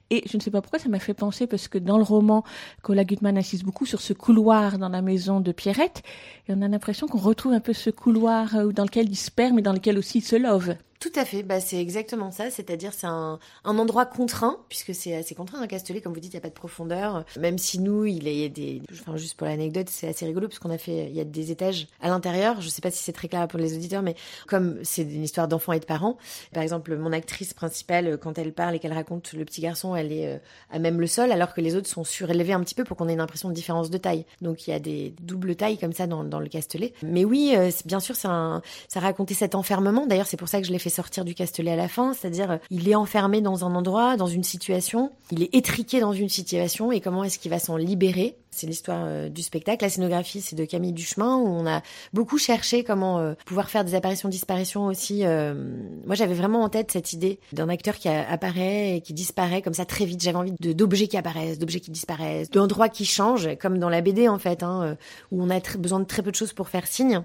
Et je ne sais pas pourquoi ça m'a fait penser, parce que dans le roman, Cola Gutmann insiste beaucoup sur ce couloir dans la maison de Pierrette. Et on a l'impression qu'on retrouve un peu ce couloir euh, dans lequel il se perd, mais dans lequel aussi il se love. Tout à fait, bah, c'est exactement ça, c'est-à-dire c'est un, un endroit contraint, puisque c'est assez contraint un Castellet, comme vous dites, il n'y a pas de profondeur, même si nous, il y a des... Enfin, juste pour l'anecdote, c'est assez rigolo, parce qu'on a fait, il y a des étages à l'intérieur, je sais pas si c'est très clair pour les auditeurs, mais comme c'est une histoire d'enfants et de parents, par exemple, mon actrice principale, quand elle parle et qu'elle raconte le petit garçon, elle est euh, à même le sol, alors que les autres sont surélevés un petit peu pour qu'on ait une impression de différence de taille. Donc il y a des doubles tailles comme ça dans, le Castellet. Mais oui, euh, bien sûr, un, ça racontait cet enfermement. D'ailleurs, c'est pour ça que je l'ai fait sortir du Castellet à la fin. C'est-à-dire, euh, il est enfermé dans un endroit, dans une situation. Il est étriqué dans une situation et comment est-ce qu'il va s'en libérer? C'est l'histoire euh, du spectacle. La scénographie, c'est de Camille Duchemin, où on a beaucoup cherché comment euh, pouvoir faire des apparitions-disparitions aussi. Moi, j'avais vraiment en tête cette idée d'un acteur qui apparaît et qui disparaît comme ça très vite. J'avais envie d'objets qui apparaissent, d'objets qui disparaissent, d'endroits qui changent, comme dans la BD en fait, hein, où on a besoin de très peu de choses pour faire signe.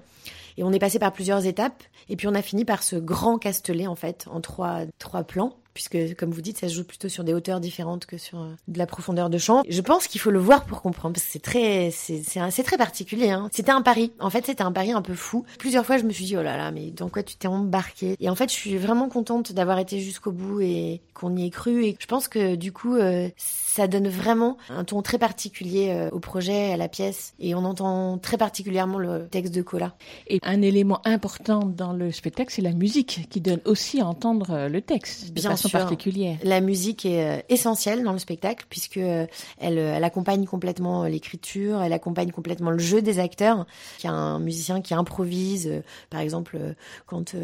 Et on est passé par plusieurs étapes, et puis on a fini par ce grand castelet en fait, en trois, trois plans puisque comme vous dites, ça se joue plutôt sur des hauteurs différentes que sur euh, de la profondeur de champ. Je pense qu'il faut le voir pour comprendre, parce que c'est très, c'est, c'est, très particulier. Hein. C'était un pari. En fait, c'était un pari un peu fou. Plusieurs fois, je me suis dit, oh là là, mais dans quoi tu t'es embarqué? Et en fait, je suis vraiment contente d'avoir été jusqu'au bout et qu'on y ait cru. Et je pense que du coup, euh, ça donne vraiment un ton très particulier euh, au projet, à la pièce, et on entend très particulièrement le texte de Cola. Et un élément important dans le spectacle, c'est la musique qui donne aussi à entendre le texte Bien façon sûr. particulière. La musique est euh, essentielle dans le spectacle puisque euh, elle, euh, elle accompagne complètement l'écriture, elle accompagne complètement le jeu des acteurs. Il y a un musicien qui improvise, par exemple quand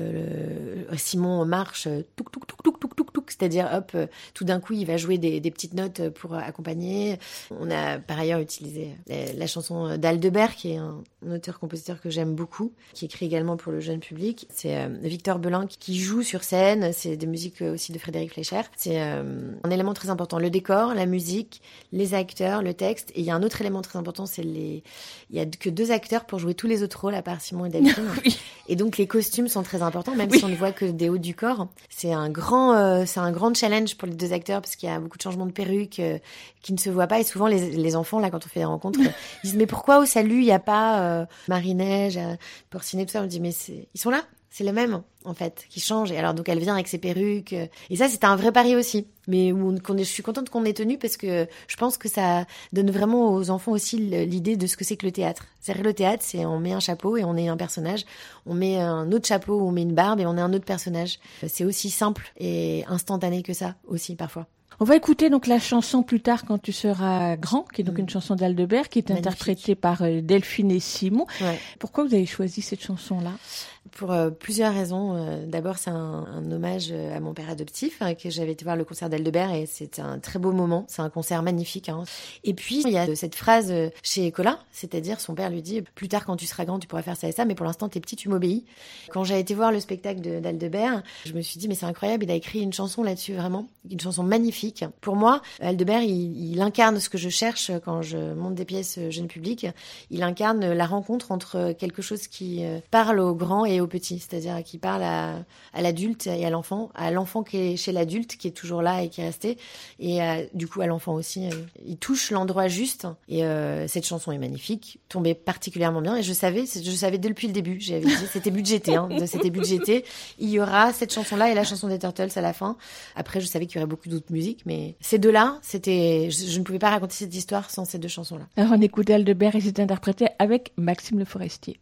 Simon marche, touc touc touc touc touc touc touc, c'est-à-dire hop, tout d'un coup il va jouer des, des petites notes pour accompagner. On a par ailleurs utilisé la, la chanson d'Aldebert qui est un, un auteur-compositeur que j'aime beaucoup, qui écrit également pour le jeune public. C'est Victor Belin qui- joue sur scène. C'est des musiques aussi de Frédéric Fleischer. C'est euh, un élément très important. Le décor, la musique, les acteurs, le texte. Et il y a un autre élément très important, c'est les. Il y a que deux acteurs pour jouer tous les autres rôles à part Simon et Delphine. Et donc les costumes sont très importants, même Oui. si on ne voit que des hauts du corps. C'est un grand, euh, c'est un grand challenge pour les deux acteurs parce qu'il y a beaucoup de changements de perruques euh, qui ne se voient pas. Et souvent les, les enfants là, quand on fait des rencontres, ils disent mais pourquoi au salut il n'y a pas Marie-Neige, Porcinet, tout ça? On dit mais c'est, ils sont là. C'est les mêmes, en fait, qui changent. Et alors, donc, elle vient avec ses perruques. euh, Et ça, c'était un vrai pari aussi. Mais où on- qu'on est, je suis contente qu'on ait tenu parce que je pense que ça donne vraiment aux enfants aussi l'idée de ce que c'est que le théâtre. C'est-à-dire, le théâtre, c'est on met un chapeau et on est un personnage. On met un autre chapeau, on met une barbe et on est un autre personnage. C'est aussi simple et instantané que ça, aussi, parfois. On va écouter donc la chanson plus tard quand tu seras grand, qui est donc Mm. une chanson d'Aldebert, qui est Magnifique. interprétée par euh, Delphine et Simon. Ouais. Pourquoi vous avez choisi cette chanson-là? Pour euh, plusieurs raisons. Euh, D'abord, c'est un, hommage euh, à mon père adoptif, hein, que j'avais été voir le concert d'Aldebert et c'est un très beau moment. C'est un concert magnifique. hein. Et puis, il y a cette phrase chez Colin, c'est-à-dire son père lui dit Plus tard, quand tu seras grand, tu pourras faire ça et ça, mais pour l'instant, t'es petit, tu m'obéis. Quand j'ai été voir le spectacle de- d'Aldebert, je me suis dit Mais c'est incroyable, il a écrit une chanson là-dessus, vraiment. Une chanson magnifique. Pour moi, Aldebert, il, incarne ce que je cherche quand je monte des pièces euh, jeune public. Il incarne la rencontre entre quelque chose qui parle aux grands et et au petit, c'est-à-dire qu'il parle à, à l'adulte et à l'enfant, à l'enfant qui est chez l'adulte, qui est toujours là et qui est resté, et euh, du coup à l'enfant aussi. euh, il touche l'endroit juste, et euh, cette chanson est magnifique, tombait particulièrement bien, et je savais, je savais depuis le début, j'avais dit, c'était budgété, hein, c'était budgété, il y aura cette chanson-là et la chanson des Turtles à la fin. Après, je savais qu'il y aurait beaucoup d'autres musiques, mais ces deux-là, c'était, je, je ne pouvais pas raconter cette histoire sans ces deux chansons-là. Alors on écoute Aldebert et c'est interprété avec Maxime Le Forestier.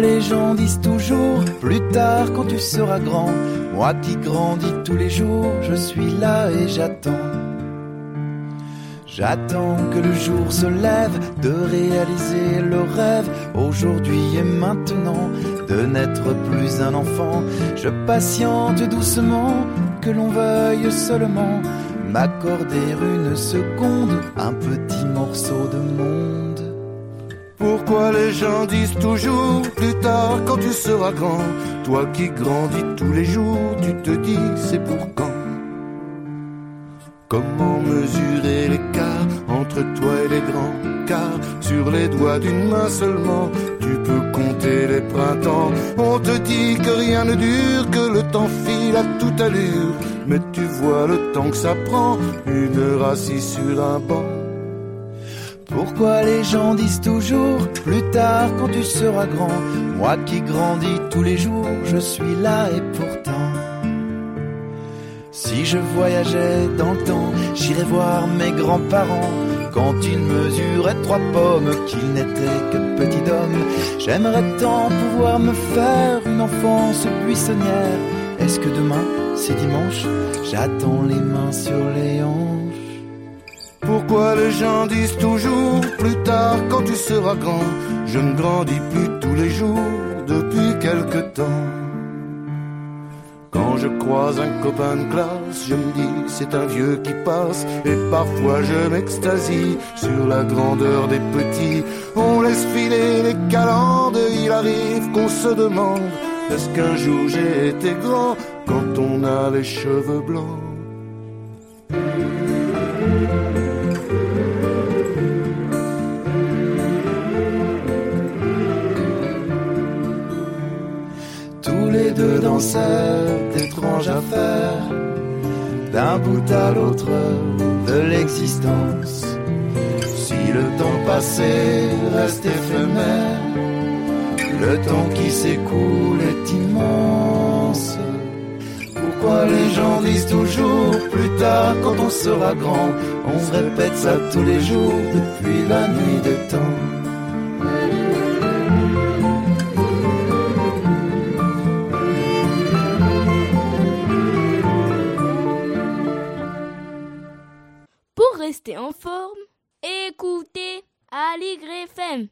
Les gens disent toujours plus tard quand tu seras grand Moi qui grandis tous les jours, je suis là et j'attends. J'attends que le jour se lève de réaliser le rêve aujourd'hui et maintenant de n'être plus un enfant. Je patiente doucement que l'on veuille seulement m'accorder une seconde, un petit morceau de monde. Pourquoi les gens disent toujours plus tard quand tu seras grand Toi qui grandis tous les jours, tu te dis c'est pour quand? Comment mesurer l'écart entre toi et les grands? Car sur les doigts d'une main seulement, tu peux compter les printemps. On te dit que rien ne dure, que le temps file à toute allure. Mais tu vois le temps que ça prend, une heure assis sur un banc. Pourquoi les gens disent toujours plus tard quand tu seras grand Moi qui grandis tous les jours, je suis là et pourtant. Si je voyageais dans le temps, j'irais voir mes grands-parents quand ils mesuraient trois pommes, qu'ils n'étaient que petits d'hommes. J'aimerais tant pouvoir me faire une enfance buissonnière. Est-ce que demain, c'est dimanche? J'attends les mains sur les hanches. Pourquoi les gens disent toujours plus tard quand tu seras grand Je ne grandis plus tous les jours depuis quelque temps. Quand je croise un copain de classe, je me dis c'est un vieux qui passe et parfois je m'extasie sur la grandeur des petits. On laisse filer les calendes, il arrive qu'on se demande est-ce qu'un jour j'ai été grand quand on a les cheveux blancs? Cette étrange affaire, d'un bout à l'autre de l'existence. Si le temps passé reste éphémère, le temps qui s'écoule est immense. Pourquoi les gens disent toujours plus tard quand on sera grand On répète ça tous les jours depuis la nuit des temps? Écoutez FM.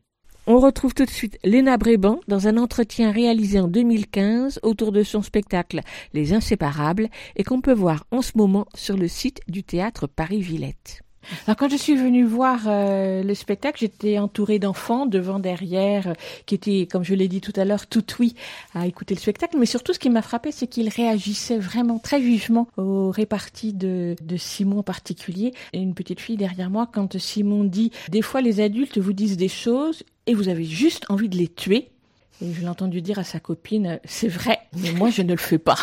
On retrouve tout de suite Léna Bréban dans un entretien réalisé en 2015 autour de son spectacle Les Inséparables et qu'on peut voir en ce moment sur le site du théâtre Paris-Villette. Alors quand je suis venue voir euh, le spectacle, j'étais entourée d'enfants devant, derrière, euh, qui étaient, comme je l'ai dit tout à l'heure, tout oui à écouter le spectacle. Mais surtout, ce qui m'a frappé, c'est qu'ils réagissaient vraiment très vivement aux réparties de, de Simon en particulier. Et une petite fille derrière moi, quand Simon dit, des fois les adultes vous disent des choses et vous avez juste envie de les tuer. Et je l'ai entendu dire à sa copine, c'est vrai, mais moi je ne le fais pas.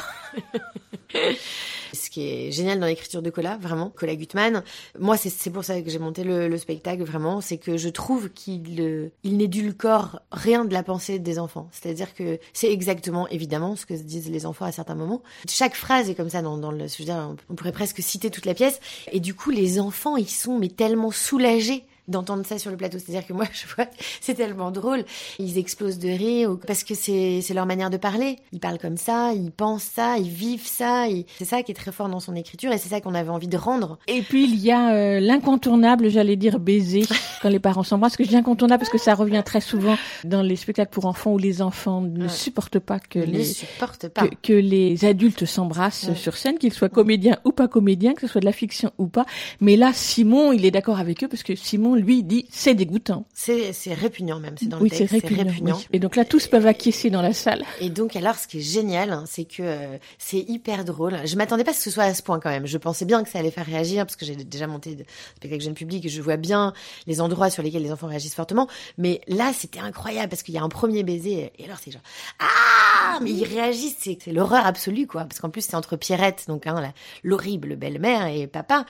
Ce qui est génial dans l'écriture de Cola, vraiment, Cola Gutmann, moi c'est pour ça que j'ai monté le, le spectacle, vraiment, c'est que je trouve qu'il euh, il n'édulcore rien de la pensée des enfants. C'est-à-dire que c'est exactement, évidemment, ce que se disent les enfants à certains moments. Chaque phrase est comme ça dans, dans le... Je veux dire, on pourrait presque citer toute la pièce. Et du coup, les enfants, ils sont mais tellement soulagés d'entendre ça sur le plateau. C'est-à-dire que moi, je vois, c'est tellement drôle. Ils explosent de rire parce que c'est leur manière de parler. Ils parlent comme ça, ils pensent ça, ils vivent ça. ils- C'est ça qui est très fort dans son écriture et c'est ça qu'on avait envie de rendre. Et puis il y a euh, l'incontournable, j'allais dire baiser, quand les parents s'embrassent. Que je dis incontournable parce que ça revient très souvent dans les spectacles pour enfants où les enfants ne Ouais. supportent pas que Ils les supportent pas. que, que les adultes s'embrassent Ouais. sur scène, qu'ils soient comédiens ou pas comédiens, que ce soit de la fiction ou pas. Mais là, Simon, il est d'accord avec eux parce que Simon lui, dit c'est dégoûtant. C'est c'est répugnant même, c'est dans Oui, le c'est texte, répugnant. oui. Et donc là, tous peuvent acquiescer dans la salle. Et donc alors, ce qui est génial, hein, c'est que euh, c'est hyper drôle. Je m'attendais pas à ce que ce soit à ce point quand même. Je pensais bien que ça allait faire réagir parce que j'ai déjà monté de spectacle jeune public et je vois bien les endroits sur lesquels les enfants réagissent fortement. Mais là, c'était incroyable parce qu'il y a un premier baiser et alors c'est genre ah mais ils réagissent, c'est c'est l'horreur absolue quoi. Parce qu'en plus c'est entre Pierrette, donc hein, l'horrible belle-mère et papa.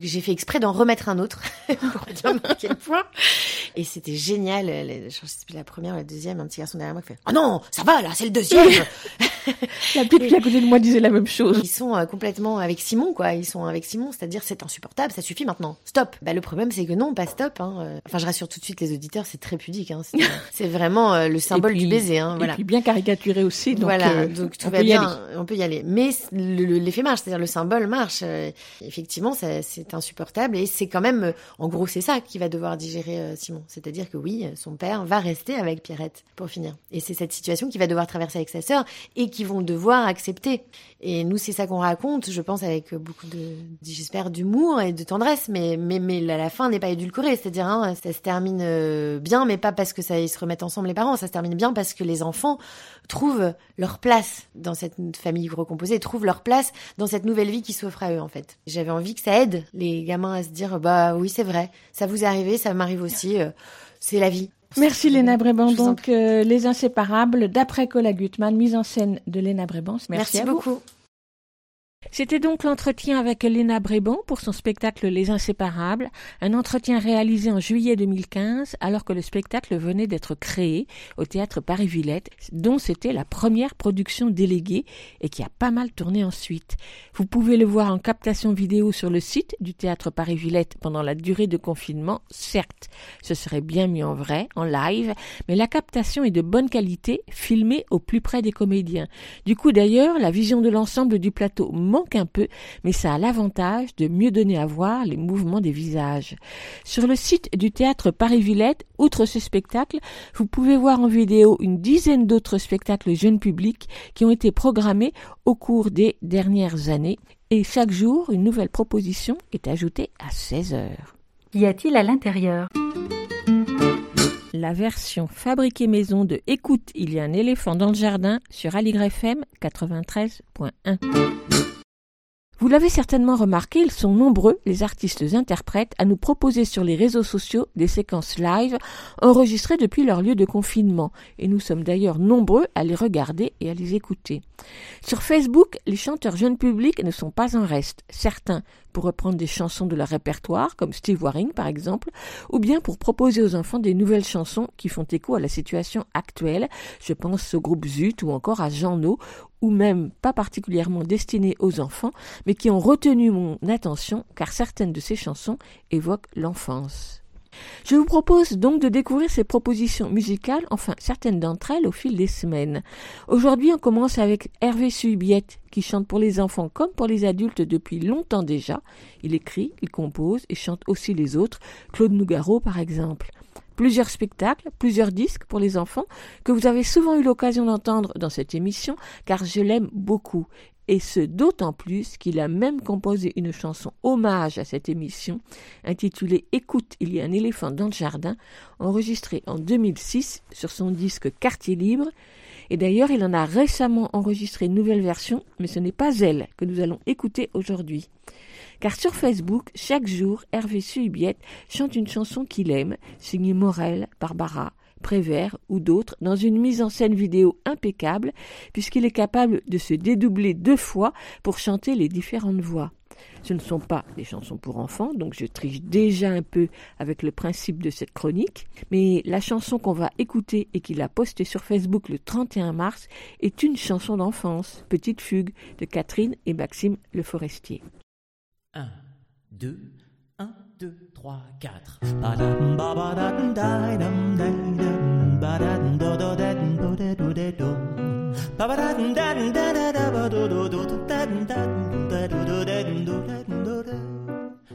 J'ai fait exprès d'en remettre un autre pour dire à quel point. Et c'était génial. Les- Je sais plus la première, ou la deuxième, un petit garçon derrière moi qui fait Oh non, ça va là, c'est le deuxième. La petite fille à côté de moi disait la même chose. Ils sont euh, complètement avec Simon, quoi. Ils sont avec Simon, c'est-à-dire c'est insupportable, ça suffit maintenant. Stop. Bah le problème c'est que non, pas stop. Hein. Euh, Enfin, je rassure tout de suite les auditeurs, c'est très pudique. Hein. C'est- vraiment euh, le symbole puis- du baiser. Hein. Voilà. Et puis bien caricaturé aussi. Donc, voilà, euh, donc tout on va peut bien, on peut y aller. Mais le- l'effet marche, c'est-à-dire le symbole marche. Euh, effectivement, ça- c'est insupportable et c'est quand même, euh, en gros, c'est ça qui va devoir digérer euh, Simon. C'est-à-dire que oui, son père va rester avec Pierrette pour finir. Et c'est cette situation qu'il va devoir traverser avec sa sœur et qu'ils vont devoir accepter. Et nous, c'est ça qu'on raconte, je pense, avec beaucoup de, j'espère, d'humour et de tendresse. Mais mais mais la, la fin n'est pas édulcorée, c'est-à-dire hein, ça se termine euh, bien, mais pas parce que ça ils se remettent ensemble les parents. Ça se termine bien parce que les enfants trouvent leur place dans cette famille recomposée, trouvent leur place dans cette nouvelle vie qui s'offre à eux en fait. J'avais envie que ça aide les gamins à se dire bah oui c'est vrai, ça vous est arrivé, ça m'arrive aussi, euh, c'est la vie. Merci Léna Bréban. Vous Donc, euh, Les Inséparables, d'après Cola Gutmann, mise en scène de Léna Bréban. Merci, Merci à vous. C'était donc l'entretien avec Léna Bréban pour son spectacle Les Inséparables, un entretien réalisé en juillet 2015 alors que le spectacle venait d'être créé au théâtre Paris-Villette, dont c'était la première production déléguée et qui a pas mal tourné ensuite. Vous pouvez le voir en captation vidéo sur le site du théâtre Paris-Villette pendant la durée de confinement, certes. Ce serait bien mieux en vrai, en live, mais la captation est de bonne qualité, filmée au plus près des comédiens. Du coup d'ailleurs, la vision de l'ensemble du plateau manque un peu, mais ça a l'avantage de mieux donner à voir les mouvements des visages. Sur le site du théâtre Paris-Villette, outre ce spectacle, vous pouvez voir en vidéo une dizaine d'autres spectacles jeunes publics qui ont été programmés au cours des dernières années et chaque jour, une nouvelle proposition est ajoutée à 16 heures. Qu'y a-t-il à l'intérieur? La version fabriquée maison de Écoute, il y a un éléphant dans le jardin sur Aligre FM 93.1. Vous l'avez certainement remarqué, ils sont nombreux, les artistes interprètes, à nous proposer sur les réseaux sociaux des séquences live enregistrées depuis leur lieu de confinement, et nous sommes d'ailleurs nombreux à les regarder et à les écouter. Sur Facebook, les chanteurs jeunes publics ne sont pas en reste, certains pour reprendre des chansons de leur répertoire, comme Steve Waring par exemple, ou bien pour proposer aux enfants des nouvelles chansons qui font écho à la situation actuelle, je pense au groupe Zut ou encore à Jean No, ou même pas particulièrement destinées aux enfants, mais qui ont retenu mon attention car certaines de ces chansons évoquent l'enfance. Je vous propose donc de découvrir ces propositions musicales, enfin certaines d'entre elles au fil des semaines. Aujourd'hui, on commence avec Hervé Suibiette, qui chante pour les enfants comme pour les adultes depuis longtemps déjà. Il écrit, il compose et chante aussi les autres, Claude Nougaro par exemple. Plusieurs spectacles, plusieurs disques pour les enfants que vous avez souvent eu l'occasion d'entendre dans cette émission car je l'aime beaucoup et ce d'autant plus qu'il a même composé une chanson hommage à cette émission intitulée Écoute, il y a un éléphant dans le jardin, enregistrée en 2006 sur son disque Quartier libre. Et d'ailleurs, il en a récemment enregistré une nouvelle version, mais ce n'est pas elle que nous allons écouter aujourd'hui. Car sur Facebook, chaque jour, Hervé Suibiette chante une chanson qu'il aime, signée Morel, Barbara, Prévert ou d'autres dans une mise en scène vidéo impeccable puisqu'il est capable de se dédoubler deux fois pour chanter les différentes voix. Ce ne sont pas des chansons pour enfants, donc je triche déjà un peu avec le principe de cette chronique, mais la chanson qu'on va écouter et qu'il a postée sur Facebook le 31 mars est une chanson d'enfance, Petite Fugue, de Catherine et Maxime Le Forestier. 1, 2, 1, 2, 3, 4.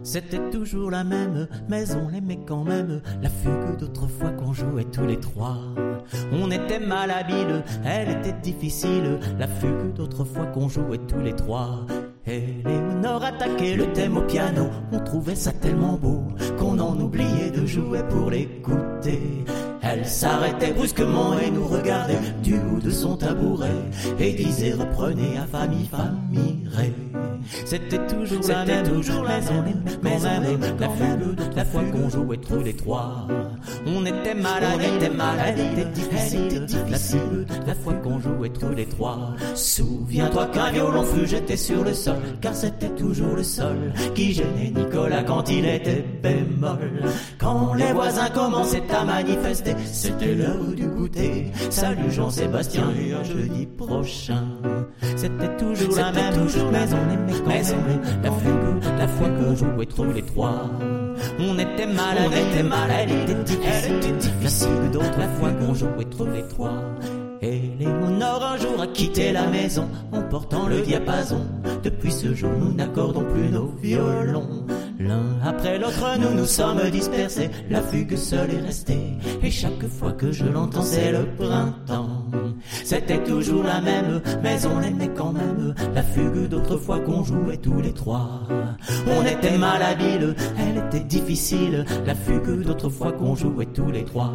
C'était toujours la même, mais on l'aimait quand même. La fugue d'autrefois qu'on jouait tous les trois. On était malhabiles, elle était difficile. La fugue d'autrefois qu'on jouait tous les trois. Alors attaqué le thème au piano. On trouvait ça tellement beau qu'on en oubliait de jouer pour l'écouter. Elle s'arrêtait brusquement et nous regardait du haut de son tabouret et disait reprenez à famille, famille, ré. C'était toujours la même, toujours la même, mais la fugue, la fois qu'on jouait tous les trois. On était malade, on était malade, elle était difficile, la fugue, la fois qu'on jouait tous les trois. Souviens-toi qu'un violon fut jeté sur le sol, car c'était toujours le sol qui gênait Nicolas quand il était bémol. Quand les voisins commençaient à manifester, c'était l'heure du goûter. Salut Jean-Sébastien et à jeudi prochain. C'était toujours la même, toujours mais on aimait quand même la fugue, la fois qu'on jouait tous les trois. On était malade, on était malade, elle était difficile, elle était difficile d'autres la fois qu'on jouait tous les trois. Et Léonore un jour a quitté la maison en portant le diapason. Depuis ce jour, nous n'accordons plus nos violons. L'un après l'autre, nous nous sommes dispersés. La fugue seule est restée. Et chaque fois que je l'entends, c'est le printemps. C'était toujours la même, mais on l'aimait quand même. La fugue d'autrefois qu'on jouait tous les trois. On était malhabiles, elle était difficile. La fugue d'autrefois qu'on jouait tous les trois.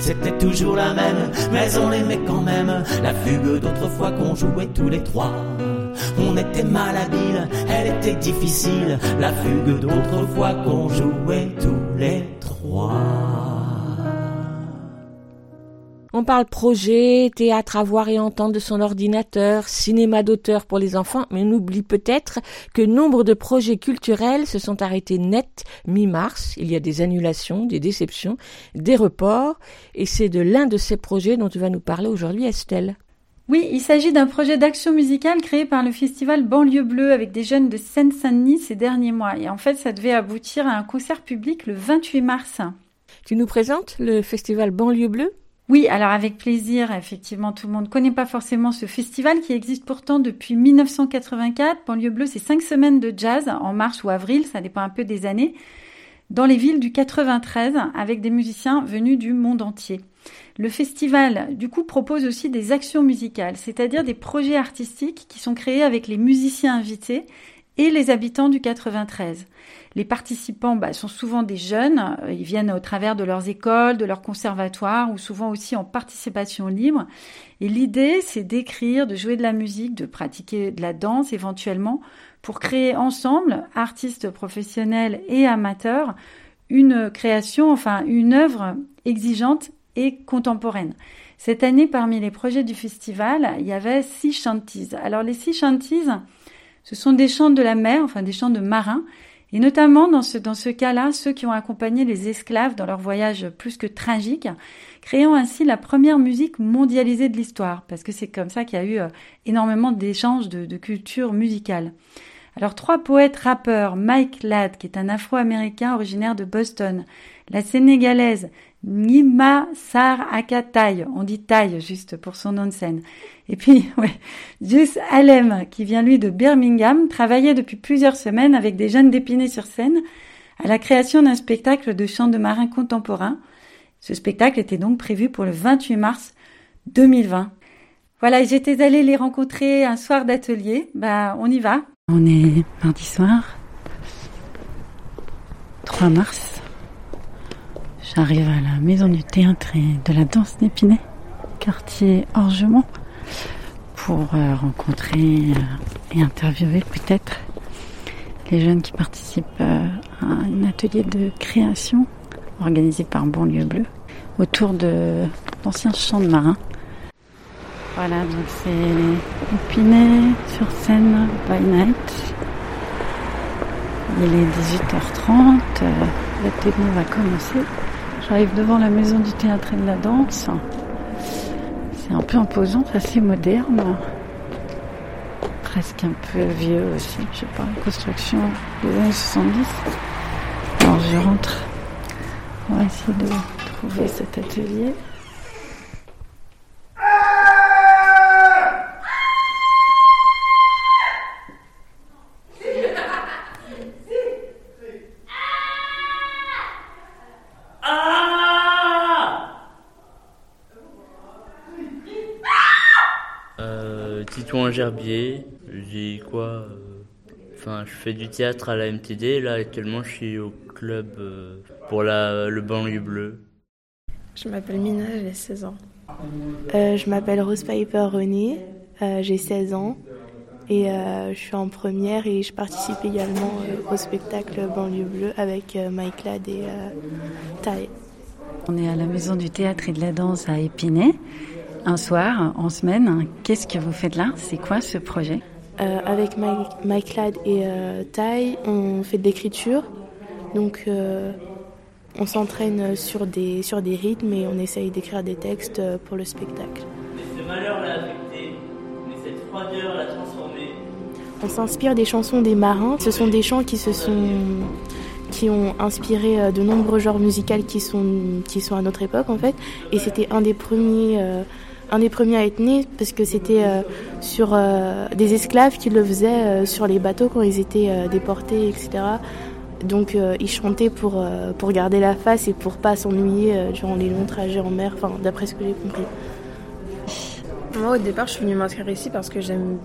C'était toujours la même, mais on l'aimait quand même. La fugue d'autrefois qu'on jouait tous les trois. On était malhabiles, elle était difficile. La fugue d'autrefois qu'on jouait tous les trois. On parle projet, théâtre à voir et entendre de son ordinateur, cinéma d'auteur pour les enfants, mais on oublie peut-être que nombre de projets culturels se sont arrêtés net mi-mars. Il y a des annulations, des déceptions, des reports, et c'est de l'un de ces projets dont tu vas nous parler aujourd'hui, Estelle. Oui, il s'agit d'un projet d'action musicale créé par le festival Banlieue Bleue avec des jeunes de Seine-Saint-Denis ces derniers mois. Et en fait, ça devait aboutir à un concert public le 28 mars. Tu nous présentes le festival Banlieue Bleue? Oui, alors avec plaisir, effectivement, tout le monde ne connaît pas forcément ce festival qui existe pourtant depuis 1984. Banlieue Bleue, c'est cinq semaines de jazz en mars ou avril, ça dépend un peu des années, dans les villes du 93 avec des musiciens venus du monde entier. Le festival, du coup, propose aussi des actions musicales, c'est-à-dire des projets artistiques qui sont créés avec les musiciens invités et les habitants du 93. Les participants bah, sont souvent des jeunes, ils viennent au travers de leurs écoles, de leurs conservatoires ou souvent aussi en participation libre. Et l'idée, c'est d'écrire, de jouer de la musique, de pratiquer de la danse éventuellement pour créer ensemble, artistes professionnels et amateurs, une création, enfin une œuvre exigeante et contemporaine. Cette année, parmi les projets du festival, il y avait six chantises. Alors les six chantises, ce sont des chants de la mer, enfin des chants de marins, et notamment dans ce, dans ce cas-là, ceux qui ont accompagné les esclaves dans leur voyage plus que tragique, créant ainsi la première musique mondialisée de l'histoire, parce que c'est comme ça qu'il y a eu euh, énormément d'échanges de, de culture musicale. Alors trois poètes rappeurs, Mike Ladd, qui est un afro-américain originaire de Boston, la sénégalaise Nima Sar Akataï, on dit taille juste pour son nom de scène. Et puis, ouais, Jus Alem, qui vient lui de Birmingham, travaillait depuis plusieurs semaines avec des jeunes d'Épinay sur scène à la création d'un spectacle de chants de marins contemporains. Ce spectacle était donc prévu pour le 28 mars 2020. Voilà, j'étais allée les rencontrer un soir d'atelier. Bah, on y va. On est mardi soir, 3 mars. J'arrive à la maison du théâtre et de la danse d'Épinay, quartier Orgemont, pour euh, rencontrer euh, et interviewer peut-être les jeunes qui participent euh, à un atelier de création organisé par Banlieue Bleu autour de d'anciens champs de marins. Voilà, donc c'est Épinay sur scène by night. Il est 18h30, l'atelier va commencer. J'arrive devant la maison du théâtre et de la danse. C'est un peu imposant, assez moderne. Presque un peu vieux aussi, je sais pas, construction des années 70. Alors je rentre. On va essayer de trouver cet atelier. Tout en gerbier. J'ai quoi euh, Enfin, je fais du théâtre à la MTD. Là, actuellement, je suis au club euh, pour la, le banlieue bleu. Je m'appelle Mina, j'ai 16 ans. Euh, je m'appelle Rose Piper René, euh, j'ai 16 ans et euh, je suis en première et je participe également euh, au spectacle Banlieue Bleue avec euh, Mike Ladd et euh, Thaï. On est à la Maison du Théâtre et de la Danse à Épinay. Un soir, en semaine, qu'est-ce que vous faites là? C'est quoi ce projet? Euh, avec Mike, Mike Ladd et euh, Thaï, on fait de l'écriture. Donc euh, on s'entraîne sur des, sur des rythmes et on essaye d'écrire des textes pour le spectacle. Mais ce malheur l'a affecté, mais cette froideur l'a transformé. On s'inspire des chansons des marins. Ce sont des chants qui se sont qui ont inspiré euh, de nombreux genres musicaux qui sont qui sont à notre époque en fait. Et c'était un des premiers euh, un des premiers à être né parce que c'était euh, sur euh, des esclaves qui le faisaient euh, sur les bateaux quand ils étaient déportés, etc. Donc ils chantaient pour pour garder la face et pour pas s'ennuyer durant les longs trajets en mer. D'après ce que j'ai compris. Moi, au départ, je suis venue m'inscrire ici parce que j'aime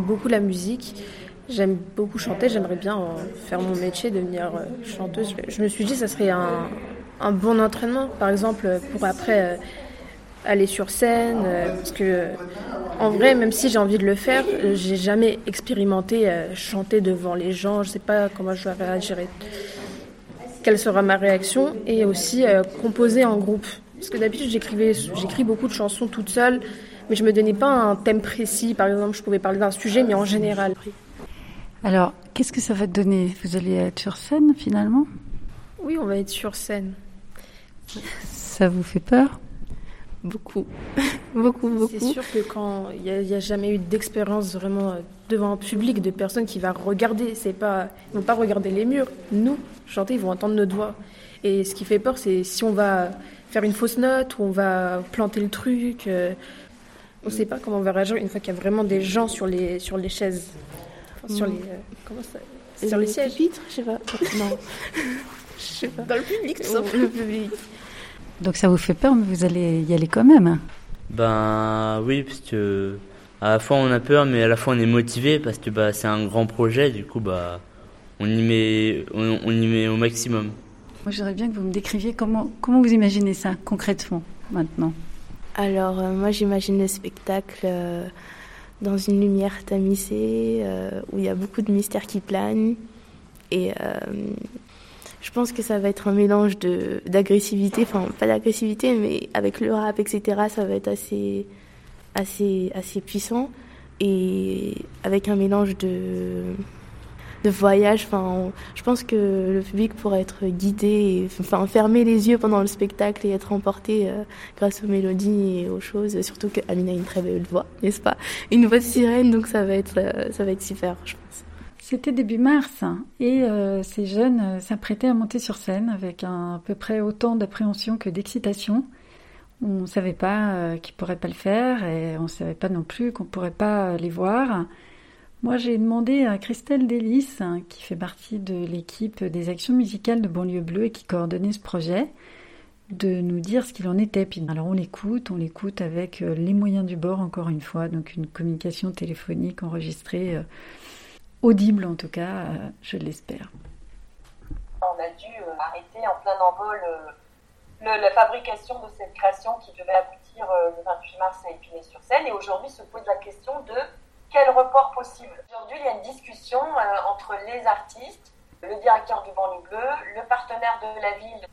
beaucoup la musique. J'aime beaucoup chanter. J'aimerais bien faire mon métier, devenir chanteuse. Je me suis dit ça serait un, un bon entraînement, par exemple, pour après aller sur scène. euh, parce que, euh, en vrai, même si j'ai envie de le faire, euh, j'ai jamais expérimenté chanter devant les gens. Je sais pas comment je vais réagir. Quelle sera ma réaction Et aussi composer en groupe. Parce que d'habitude, j'écrivais, j'écris beaucoup de chansons toute seule, mais je me donnais pas un thème précis. Par exemple, je pouvais parler d'un sujet, mais en général. Alors, qu'est-ce que ça va te donner? Vous allez être sur scène finalement? Oui, on va être sur scène. Ça vous fait peur? Beaucoup. beaucoup, beaucoup. C'est sûr que quand il n'y a, jamais eu d'expérience vraiment euh, devant un public de personnes qui va regarder, c'est pas, ils vont pas regarder les murs. Nous, chanter, ils vont entendre notre voix. Et ce qui fait peur, c'est si on va faire une fausse note ou on va planter le truc. euh, on ne sait pas comment on va réagir une fois qu'il y a vraiment des gens sur les sur les chaises, Enfin, sur les euh, comment ça, sur les sièges. pupitres, je sais pas. Non. Je sais pas. Dans le public, tout simplement. Le public. Donc ça vous fait peur, mais vous allez y aller quand même. Ben oui, parce que à la fois on a peur, mais à la fois on est motivé parce que bah c'est un grand projet. Du coup bah on y met on, on y met au maximum. Moi, j'aimerais bien que vous me décriviez comment, comment vous imaginez ça concrètement maintenant. Alors, euh, moi, j'imagine le spectacle euh, dans une lumière tamisée, euh, où il y a beaucoup de mystères qui planent. Et euh, je pense que ça va être un mélange de- d'agressivité, enfin, pas d'agressivité, mais avec le rap, etc., ça va être assez, assez, assez puissant. Et avec un mélange de, de voyage, enfin, je pense que le public pourrait être guidé, enfin, fermer les yeux pendant le spectacle et être emporté euh, grâce aux mélodies et aux choses. Surtout que Amina a une très belle voix, n'est-ce pas? Une voix de sirène, donc ça va être, euh, ça va être super, je pense. C'était début mars et euh, ces jeunes euh, s'apprêtaient à monter sur scène avec à peu près autant d'appréhension que d'excitation. On ne savait pas euh, qu'ils ne pourraient pas le faire et on ne savait pas non plus qu'on ne pourrait pas les voir. Moi, j'ai demandé à Christelle Delis, hein, qui fait partie de l'équipe des actions musicales de Banlieue Bleue et qui coordonnait ce projet, de nous dire ce qu'il en était. Puis, alors on l'écoute, on l'écoute avec les moyens du bord, encore une fois, donc une communication téléphonique enregistrée, audible en tout cas, euh, je l'espère. On a dû euh, arrêter en plein envol euh, la fabrication de cette création qui devait aboutir le 28 mars à Épinay-sur-Seine. Et aujourd'hui se pose la question de quel report possible. Aujourd'hui, il y a une discussion entre les artistes, le directeur du banlieue bleu, le partenaire de la ville,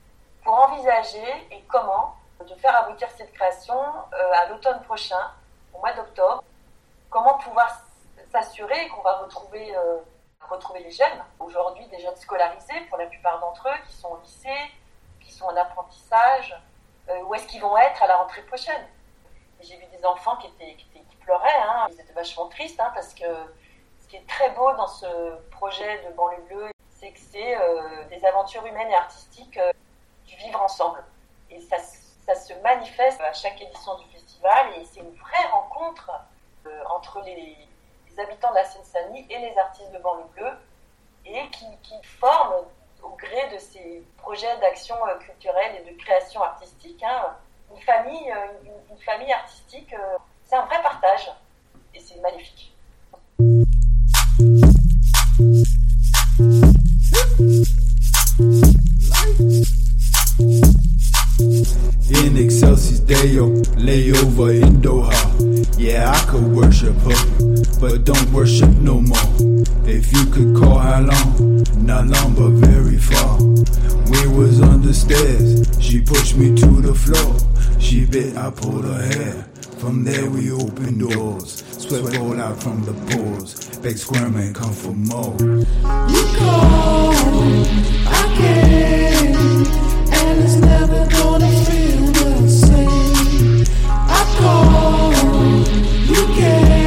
pour envisager et comment de faire aboutir cette création à l'automne prochain, au mois d'octobre. Comment pouvoir s'assurer qu'on va retrouver, euh, retrouver les jeunes, aujourd'hui des jeunes scolarisés pour la plupart d'entre eux, qui sont au lycée, qui sont en apprentissage, euh, où est-ce qu'ils vont être à la rentrée prochaine? J'ai vu des enfants qui, étaient, qui, pleuraient, hein. ils étaient vachement tristes, hein, parce que ce qui est très beau dans ce projet de banlieue bleue, c'est que c'est euh, des aventures humaines et artistiques du vivre ensemble. Et ça, ça se manifeste à chaque édition du festival, et c'est une vraie rencontre entre les, les habitants de la Seine-Saint-Denis et les artistes de banlieue bleue, et qui, qui forment au gré de ces projets d'action euh, culturelle et de création artistique, hein, une famille, euh, une, famille artistique, euh, c'est un vrai partage. et c'est magnifique. In excelsis Deo, layover in Doha. Yeah, I could worship her, but don't worship no more. If you could call how long, not long but very far. We was on the stairs, she pushed me to the floor. She bit, I pulled her hair. From there we opened doors, sweat rolled out from the pores. Beg squirm and come for more. You call, I came, you can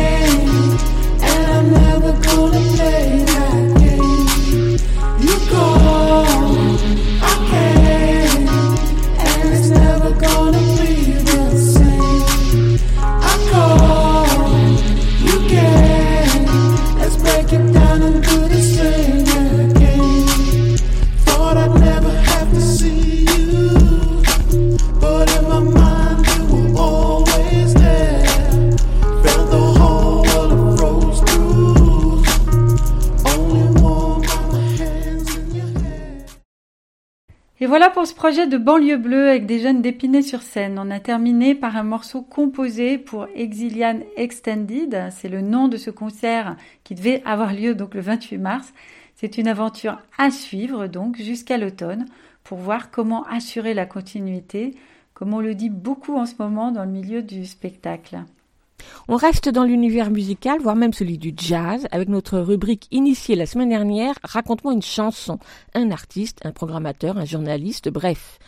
Et voilà pour ce projet de banlieue bleue avec des jeunes d'Épinay-sur-Seine. On a terminé par un morceau composé pour Exilian Extended. C'est le nom de ce concert qui devait avoir lieu donc le 28 mars. C'est une aventure à suivre donc jusqu'à l'automne pour voir comment assurer la continuité, comme on le dit beaucoup en ce moment dans le milieu du spectacle. On reste dans l'univers musical, voire même celui du jazz, avec notre rubrique initiée la semaine dernière, Raconte-moi une chanson. Un artiste, un programmateur, un journaliste, bref.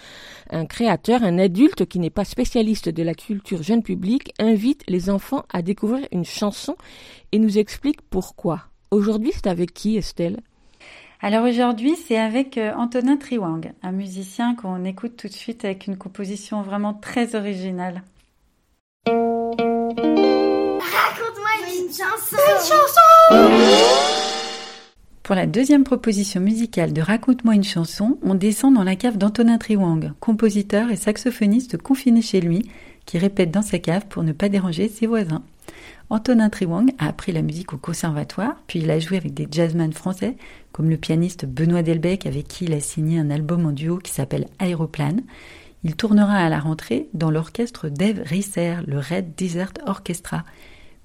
Un créateur, un adulte qui n'est pas spécialiste de la culture jeune public, invite les enfants à découvrir une chanson et nous explique pourquoi. Aujourd'hui, c'est avec qui, Estelle? Alors aujourd'hui, c'est avec euh, Antonin Triwang, un musicien qu'on écoute tout de suite avec une composition vraiment très originale. Raconte-moi une chanson. Pour la deuxième proposition musicale de Raconte-moi une chanson, on descend dans la cave d'Antonin Triwang, compositeur et saxophoniste confiné chez lui, qui répète dans sa cave pour ne pas déranger ses voisins. Antonin Triwang a appris la musique au conservatoire, puis il a joué avec des jazzmen français, comme le pianiste Benoît Delbecq, avec qui il a signé un album en duo qui s'appelle Aéroplane. Il tournera à la rentrée dans l'orchestre d'Eve Risser, le Red Desert Orchestra.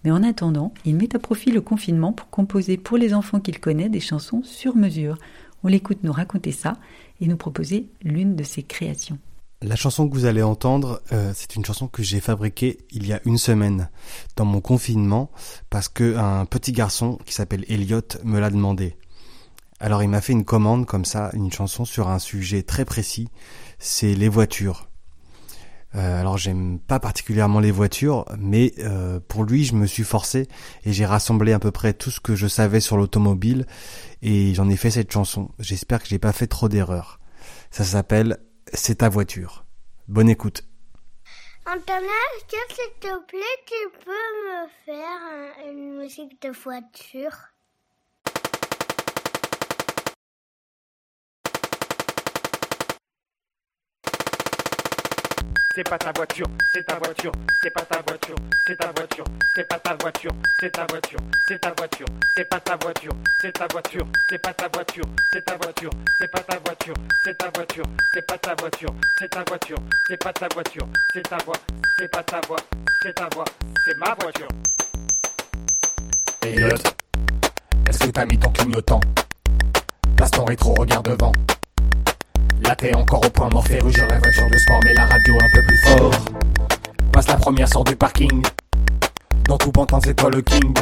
Mais en attendant, il met à profit le confinement pour composer pour les enfants qu'il connaît des chansons sur mesure. On l'écoute nous raconter ça et nous proposer l'une de ses créations. La chanson que vous allez entendre, euh, c'est une chanson que j'ai fabriquée il y a une semaine dans mon confinement parce que un petit garçon qui s'appelle Elliot me l'a demandé. Alors il m'a fait une commande comme ça, une chanson sur un sujet très précis, c'est les voitures. Euh, alors j'aime pas particulièrement les voitures, mais euh, pour lui je me suis forcé et j'ai rassemblé à peu près tout ce que je savais sur l'automobile et j'en ai fait cette chanson. J'espère que j'ai pas fait trop d'erreurs. Ça s'appelle C'est ta voiture. Bonne écoute. Antonin, s'il te plaît, tu peux me faire un- une musique de voiture? C'est pas ta voiture, c'est ta voiture, c'est pas ta voiture, c'est ta voiture, c'est pas ta voiture, c'est ta voiture, c'est ta voiture, c'est pas ta voiture, c'est ta voiture, c'est pas ta voiture, c'est ta voiture, c'est pas ta voiture, c'est ta voiture, c'est pas ta voiture, c'est ta voiture, c'est pas ta voiture, c'est ta voix, c'est pas ta voix, c'est ta voix, c'est ma voiture. Elliot, est-ce que t'as mis ton clignotant Passe ton rétro, regarde devant. Là t'es encore au point mort, rugir la voiture de sport, mais la radio un peu plus fort. Passe la première, sort du parking. Dans tout pantin, c'est toi le king.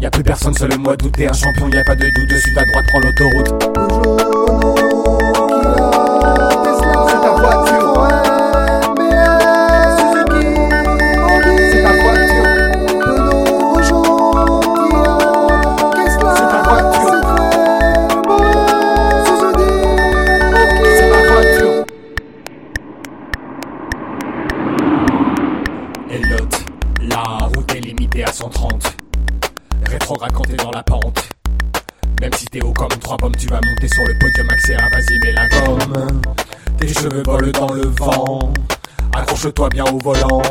Y a plus personne, seul le mois d'août, t'es un champion, y a pas de doute, dessus à droite, prends l'autoroute. Bien au volant.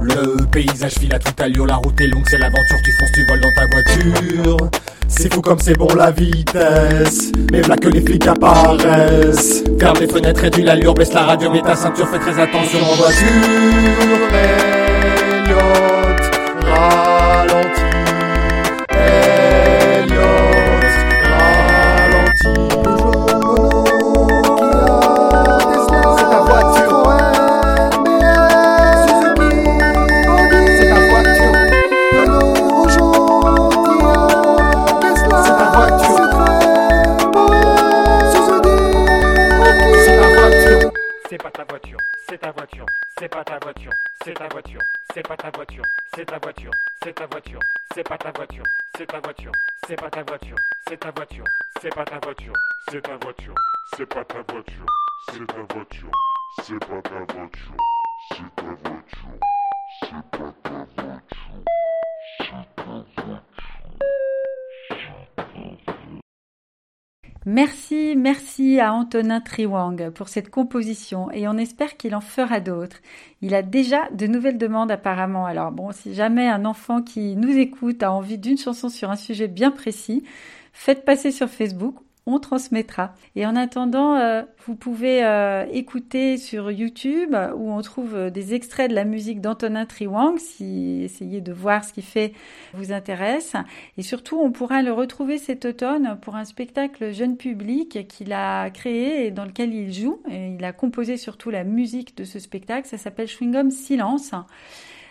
Le paysage file à toute allure, la route est longue, c'est l'aventure, tu fonces, tu voles dans ta voiture. C'est fou comme c'est bon la vitesse. Mais voilà que les flics apparaissent. Ferme les fenêtres, réduis l'allure, baisse la radio, mets ta ceinture, fais très attention en voiture. Antonin Triwang pour cette composition et on espère qu'il en fera d'autres. Il a déjà de nouvelles demandes apparemment. Alors bon, si jamais un enfant qui nous écoute a envie d'une chanson sur un sujet bien précis, faites passer sur Facebook on transmettra. Et en attendant, euh, vous pouvez euh, écouter sur YouTube où on trouve euh, des extraits de la musique d'Antonin Triwang si essayez de voir ce qu'il fait vous intéresse. Et surtout, on pourra le retrouver cet automne pour un spectacle jeune public qu'il a créé et dans lequel il joue. Et il a composé surtout la musique de ce spectacle. Ça s'appelle Chewing Silence.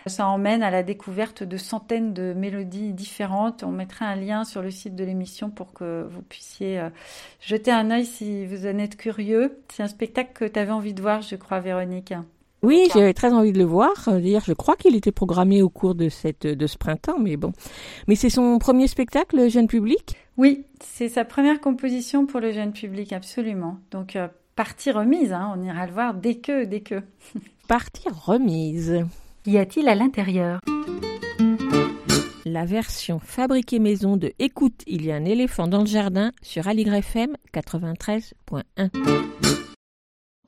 Ça emmène à la découverte de centaines de mélodies différentes. On mettra un lien sur le site de l'émission pour que vous puissiez euh, jeter un œil si vous en êtes curieux. C'est un spectacle que tu avais envie de voir, je crois, Véronique. Oui, j'avais très envie de le voir. D'ailleurs, je crois qu'il était programmé au cours de cette de ce printemps, mais bon. Mais c'est son premier spectacle jeune public? Oui, c'est sa première composition pour le jeune public, absolument. Donc euh, partie remise, hein, on ira le voir dès que, dès que. Partie remise. Y a-t-il à l'intérieur? La version fabriquée maison de Écoute, il y a un éléphant dans le jardin sur Aligre FM 93.1.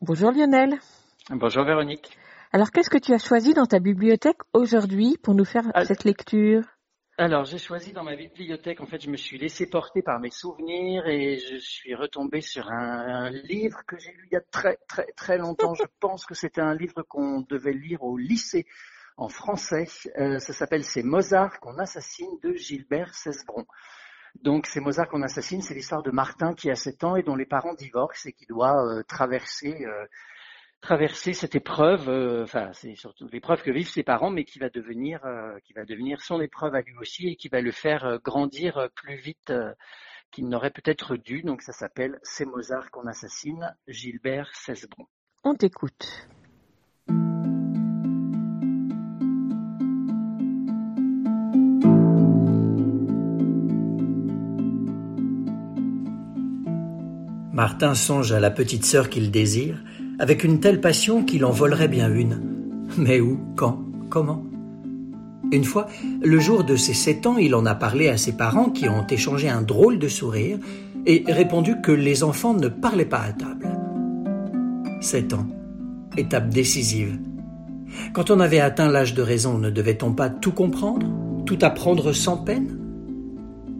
Bonjour Lionel. Bonjour Véronique. Alors qu'est-ce que tu as choisi dans ta bibliothèque aujourd'hui pour nous faire Ah. cette lecture? Alors j'ai choisi dans ma bibliothèque, en fait je me suis laissé porter par mes souvenirs et je suis retombé sur un, un livre que j'ai lu il y a très très très longtemps. je pense que c'était un livre qu'on devait lire au lycée en français. Euh, ça s'appelle C'est Mozart qu'on assassine de Gilbert Cesbron. Donc c'est Mozart qu'on assassine, c'est l'histoire de Martin qui a 7 ans et dont les parents divorcent et qui doit euh, traverser euh, traverser cette épreuve, euh, enfin c'est surtout l'épreuve que vivent ses parents, mais qui va devenir euh, qui va devenir son épreuve à lui aussi et qui va le faire euh, grandir euh, plus vite euh, qu'il n'aurait peut-être dû. Donc ça s'appelle C'est Mozart qu'on assassine, Gilbert Cesbron. On t'écoute. Martin songe à la petite sœur qu'il désire, avec une telle passion qu'il en volerait bien une. Mais où, quand, comment? Une fois, le jour de ses sept ans, il en a parlé à ses parents qui ont échangé un drôle de sourire et répondu que les enfants ne parlaient pas à table. Sept ans, étape décisive. Quand on avait atteint l'âge de raison, ne devait-on pas tout comprendre, tout apprendre sans peine?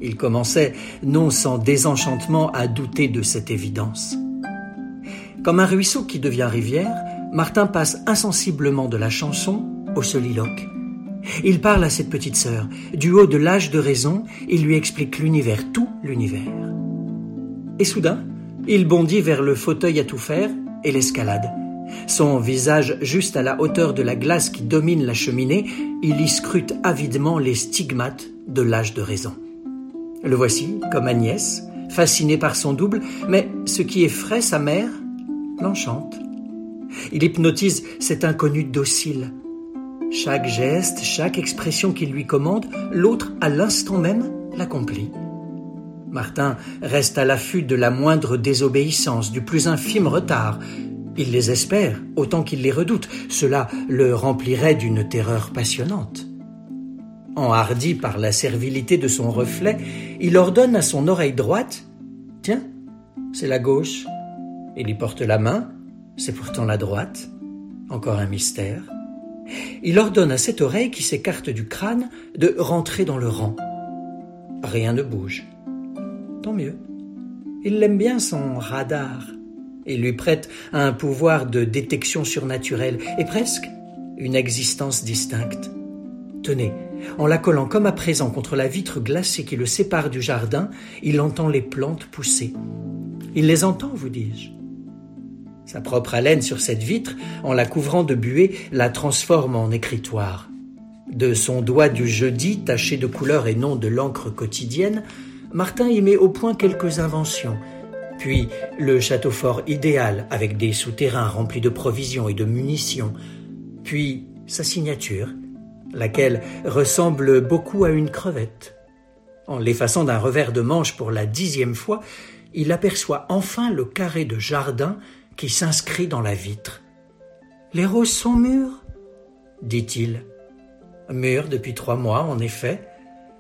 Il commençait, non sans désenchantement, à douter de cette évidence. Comme un ruisseau qui devient rivière, Martin passe insensiblement de la chanson au soliloque. Il parle à cette petite sœur. Du haut de l'âge de raison, il lui explique l'univers, tout l'univers. Et soudain, il bondit vers le fauteuil à tout faire et l'escalade. Son visage juste à la hauteur de la glace qui domine la cheminée, il y scrute avidement les stigmates de l'âge de raison. Le voici, comme Agnès, fasciné par son double, mais ce qui effraie sa mère l'enchante. Il hypnotise cet inconnu docile. Chaque geste, chaque expression qu'il lui commande, l'autre à l'instant même l'accomplit. Martin reste à l'affût de la moindre désobéissance, du plus infime retard. Il les espère autant qu'il les redoute. Cela le remplirait d'une terreur passionnante. Enhardi par la servilité de son reflet, il ordonne à son oreille droite Tiens, c'est la gauche. Il y porte la main, c'est pourtant la droite. Encore un mystère. Il ordonne à cette oreille qui s'écarte du crâne de rentrer dans le rang. Rien ne bouge. Tant mieux. Il l'aime bien son radar. Il lui prête un pouvoir de détection surnaturelle et presque une existence distincte. Tenez, en la collant comme à présent contre la vitre glacée qui le sépare du jardin, il entend les plantes pousser. Il les entend, vous dis-je. Sa propre haleine sur cette vitre, en la couvrant de buée, la transforme en écritoire. De son doigt du jeudi, taché de couleur et non de l'encre quotidienne, Martin y met au point quelques inventions. Puis le château fort idéal, avec des souterrains remplis de provisions et de munitions. Puis sa signature, laquelle ressemble beaucoup à une crevette. En l'effaçant d'un revers de manche pour la dixième fois, il aperçoit enfin le carré de jardin qui s'inscrit dans la vitre. Les roses sont mûres dit-il. Mûres depuis trois mois, en effet,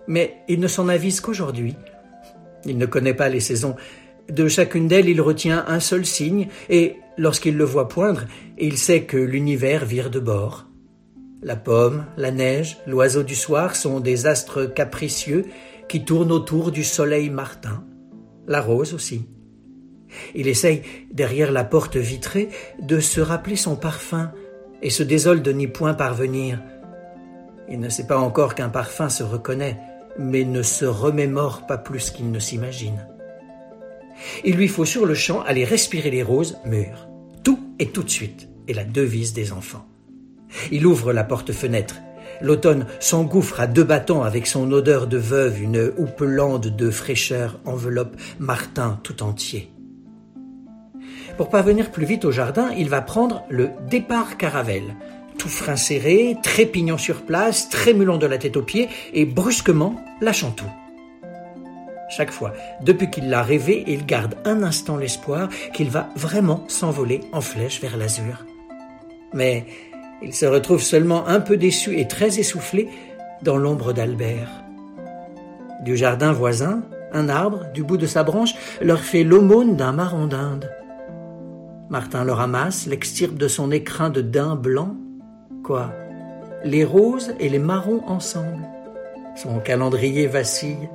mais il ne s'en avise qu'aujourd'hui. Il ne connaît pas les saisons. De chacune d'elles, il retient un seul signe, et lorsqu'il le voit poindre, il sait que l'univers vire de bord. La pomme, la neige, l'oiseau du soir sont des astres capricieux qui tournent autour du soleil martin. La rose aussi. Il essaye, derrière la porte vitrée, de se rappeler son parfum et se désole de n'y point parvenir. Il ne sait pas encore qu'un parfum se reconnaît, mais ne se remémore pas plus qu'il ne s'imagine. Il lui faut sur le champ aller respirer les roses mûres. Tout et tout de suite est la devise des enfants. Il ouvre la porte-fenêtre. L'automne s'engouffre à deux battants avec son odeur de veuve, une houppelande de fraîcheur enveloppe Martin tout entier. Pour parvenir plus vite au jardin, il va prendre le départ Caravelle. Tout frein serré, trépignant sur place, trémulant de la tête aux pieds et brusquement lâchant tout. Chaque fois, depuis qu'il l'a rêvé, il garde un instant l'espoir qu'il va vraiment s'envoler en flèche vers l'azur. Mais il se retrouve seulement un peu déçu et très essoufflé dans l'ombre d'Albert. Du jardin voisin, un arbre, du bout de sa branche, leur fait l'aumône d'un marron d'Inde. Martin le ramasse, l'extirpe de son écrin de daim blanc. Quoi? Les roses et les marrons ensemble. Son calendrier vacille.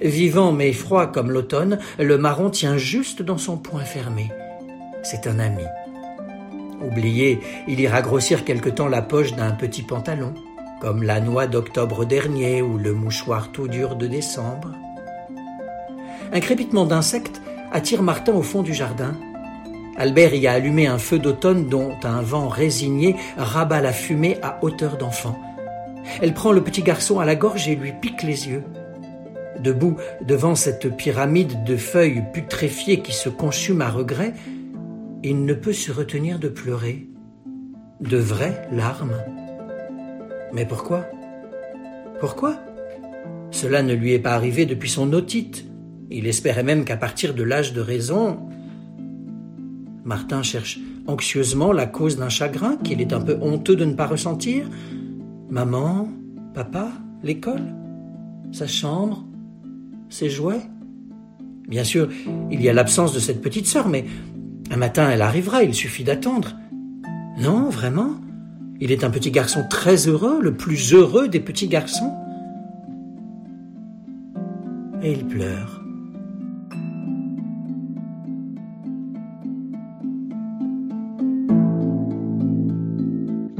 Vivant mais froid comme l'automne, le marron tient juste dans son poing fermé. C'est un ami. Oublié, il ira grossir quelque temps la poche d'un petit pantalon, comme la noix d'octobre dernier ou le mouchoir tout dur de décembre. Un crépitement d'insectes attire Martin au fond du jardin. Albert y a allumé un feu d'automne dont un vent résigné rabat la fumée à hauteur d'enfant. Elle prend le petit garçon à la gorge et lui pique les yeux. Debout devant cette pyramide de feuilles putréfiées qui se consument à regret, il ne peut se retenir de pleurer. De vraies larmes. Mais pourquoi? Pourquoi? Cela ne lui est pas arrivé depuis son otite. Il espérait même qu'à partir de l'âge de raison, Martin cherche anxieusement la cause d'un chagrin qu'il est un peu honteux de ne pas ressentir. Maman, papa, l'école, sa chambre, ses jouets. Bien sûr, il y a l'absence de cette petite sœur, mais un matin elle arrivera, il suffit d'attendre. Non, vraiment? Il est un petit garçon très heureux, le plus heureux des petits garçons. Et il pleure.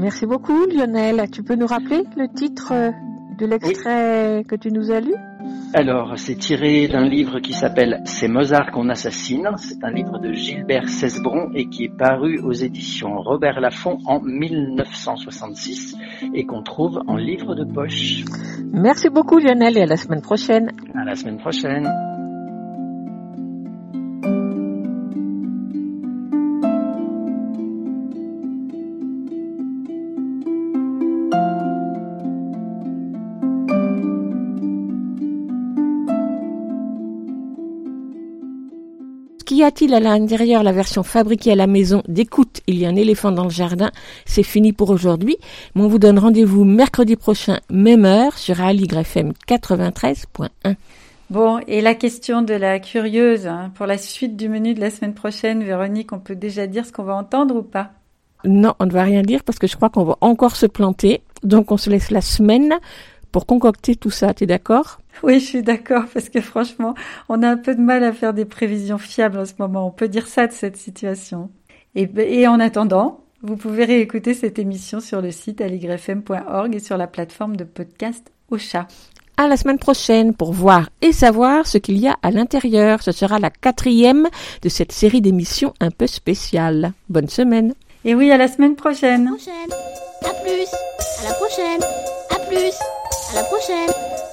Merci beaucoup Lionel. Tu peux nous rappeler le titre de l'extrait que tu nous as lu? Alors, c'est tiré d'un livre qui s'appelle C'est Mozart qu'on assassine. C'est un livre de Gilbert Cesbron et qui est paru aux éditions Robert Laffont en 1966 et qu'on trouve en livre de poche. Merci beaucoup Lionel et à la semaine prochaine. À la semaine prochaine. Qu'y a-t-il à l'intérieur la version fabriquée à la maison d'écoute Il y a un éléphant dans le jardin. C'est fini pour aujourd'hui. Mais on vous donne rendez-vous mercredi prochain, même heure, sur FM 93.1. Bon, et la question de la curieuse, hein, pour la suite du menu de la semaine prochaine, Véronique, on peut déjà dire ce qu'on va entendre ou pas? Non, on ne va rien dire parce que je crois qu'on va encore se planter. Donc on se laisse la semaine pour concocter tout ça. T'es d'accord? Oui, je suis d'accord parce que franchement, on a un peu de mal à faire des prévisions fiables en ce moment. On peut dire ça de cette situation. Et, et en attendant, vous pouvez réécouter cette émission sur le site aligrefm.org et sur la plateforme de podcast Ocha. À la semaine prochaine pour voir et savoir ce qu'il y a à l'intérieur. Ce sera la quatrième de cette série d'émissions un peu spéciale. Bonne semaine. Et oui, à la semaine prochaine. prochaine. À plus. À la prochaine. À plus. À la prochaine.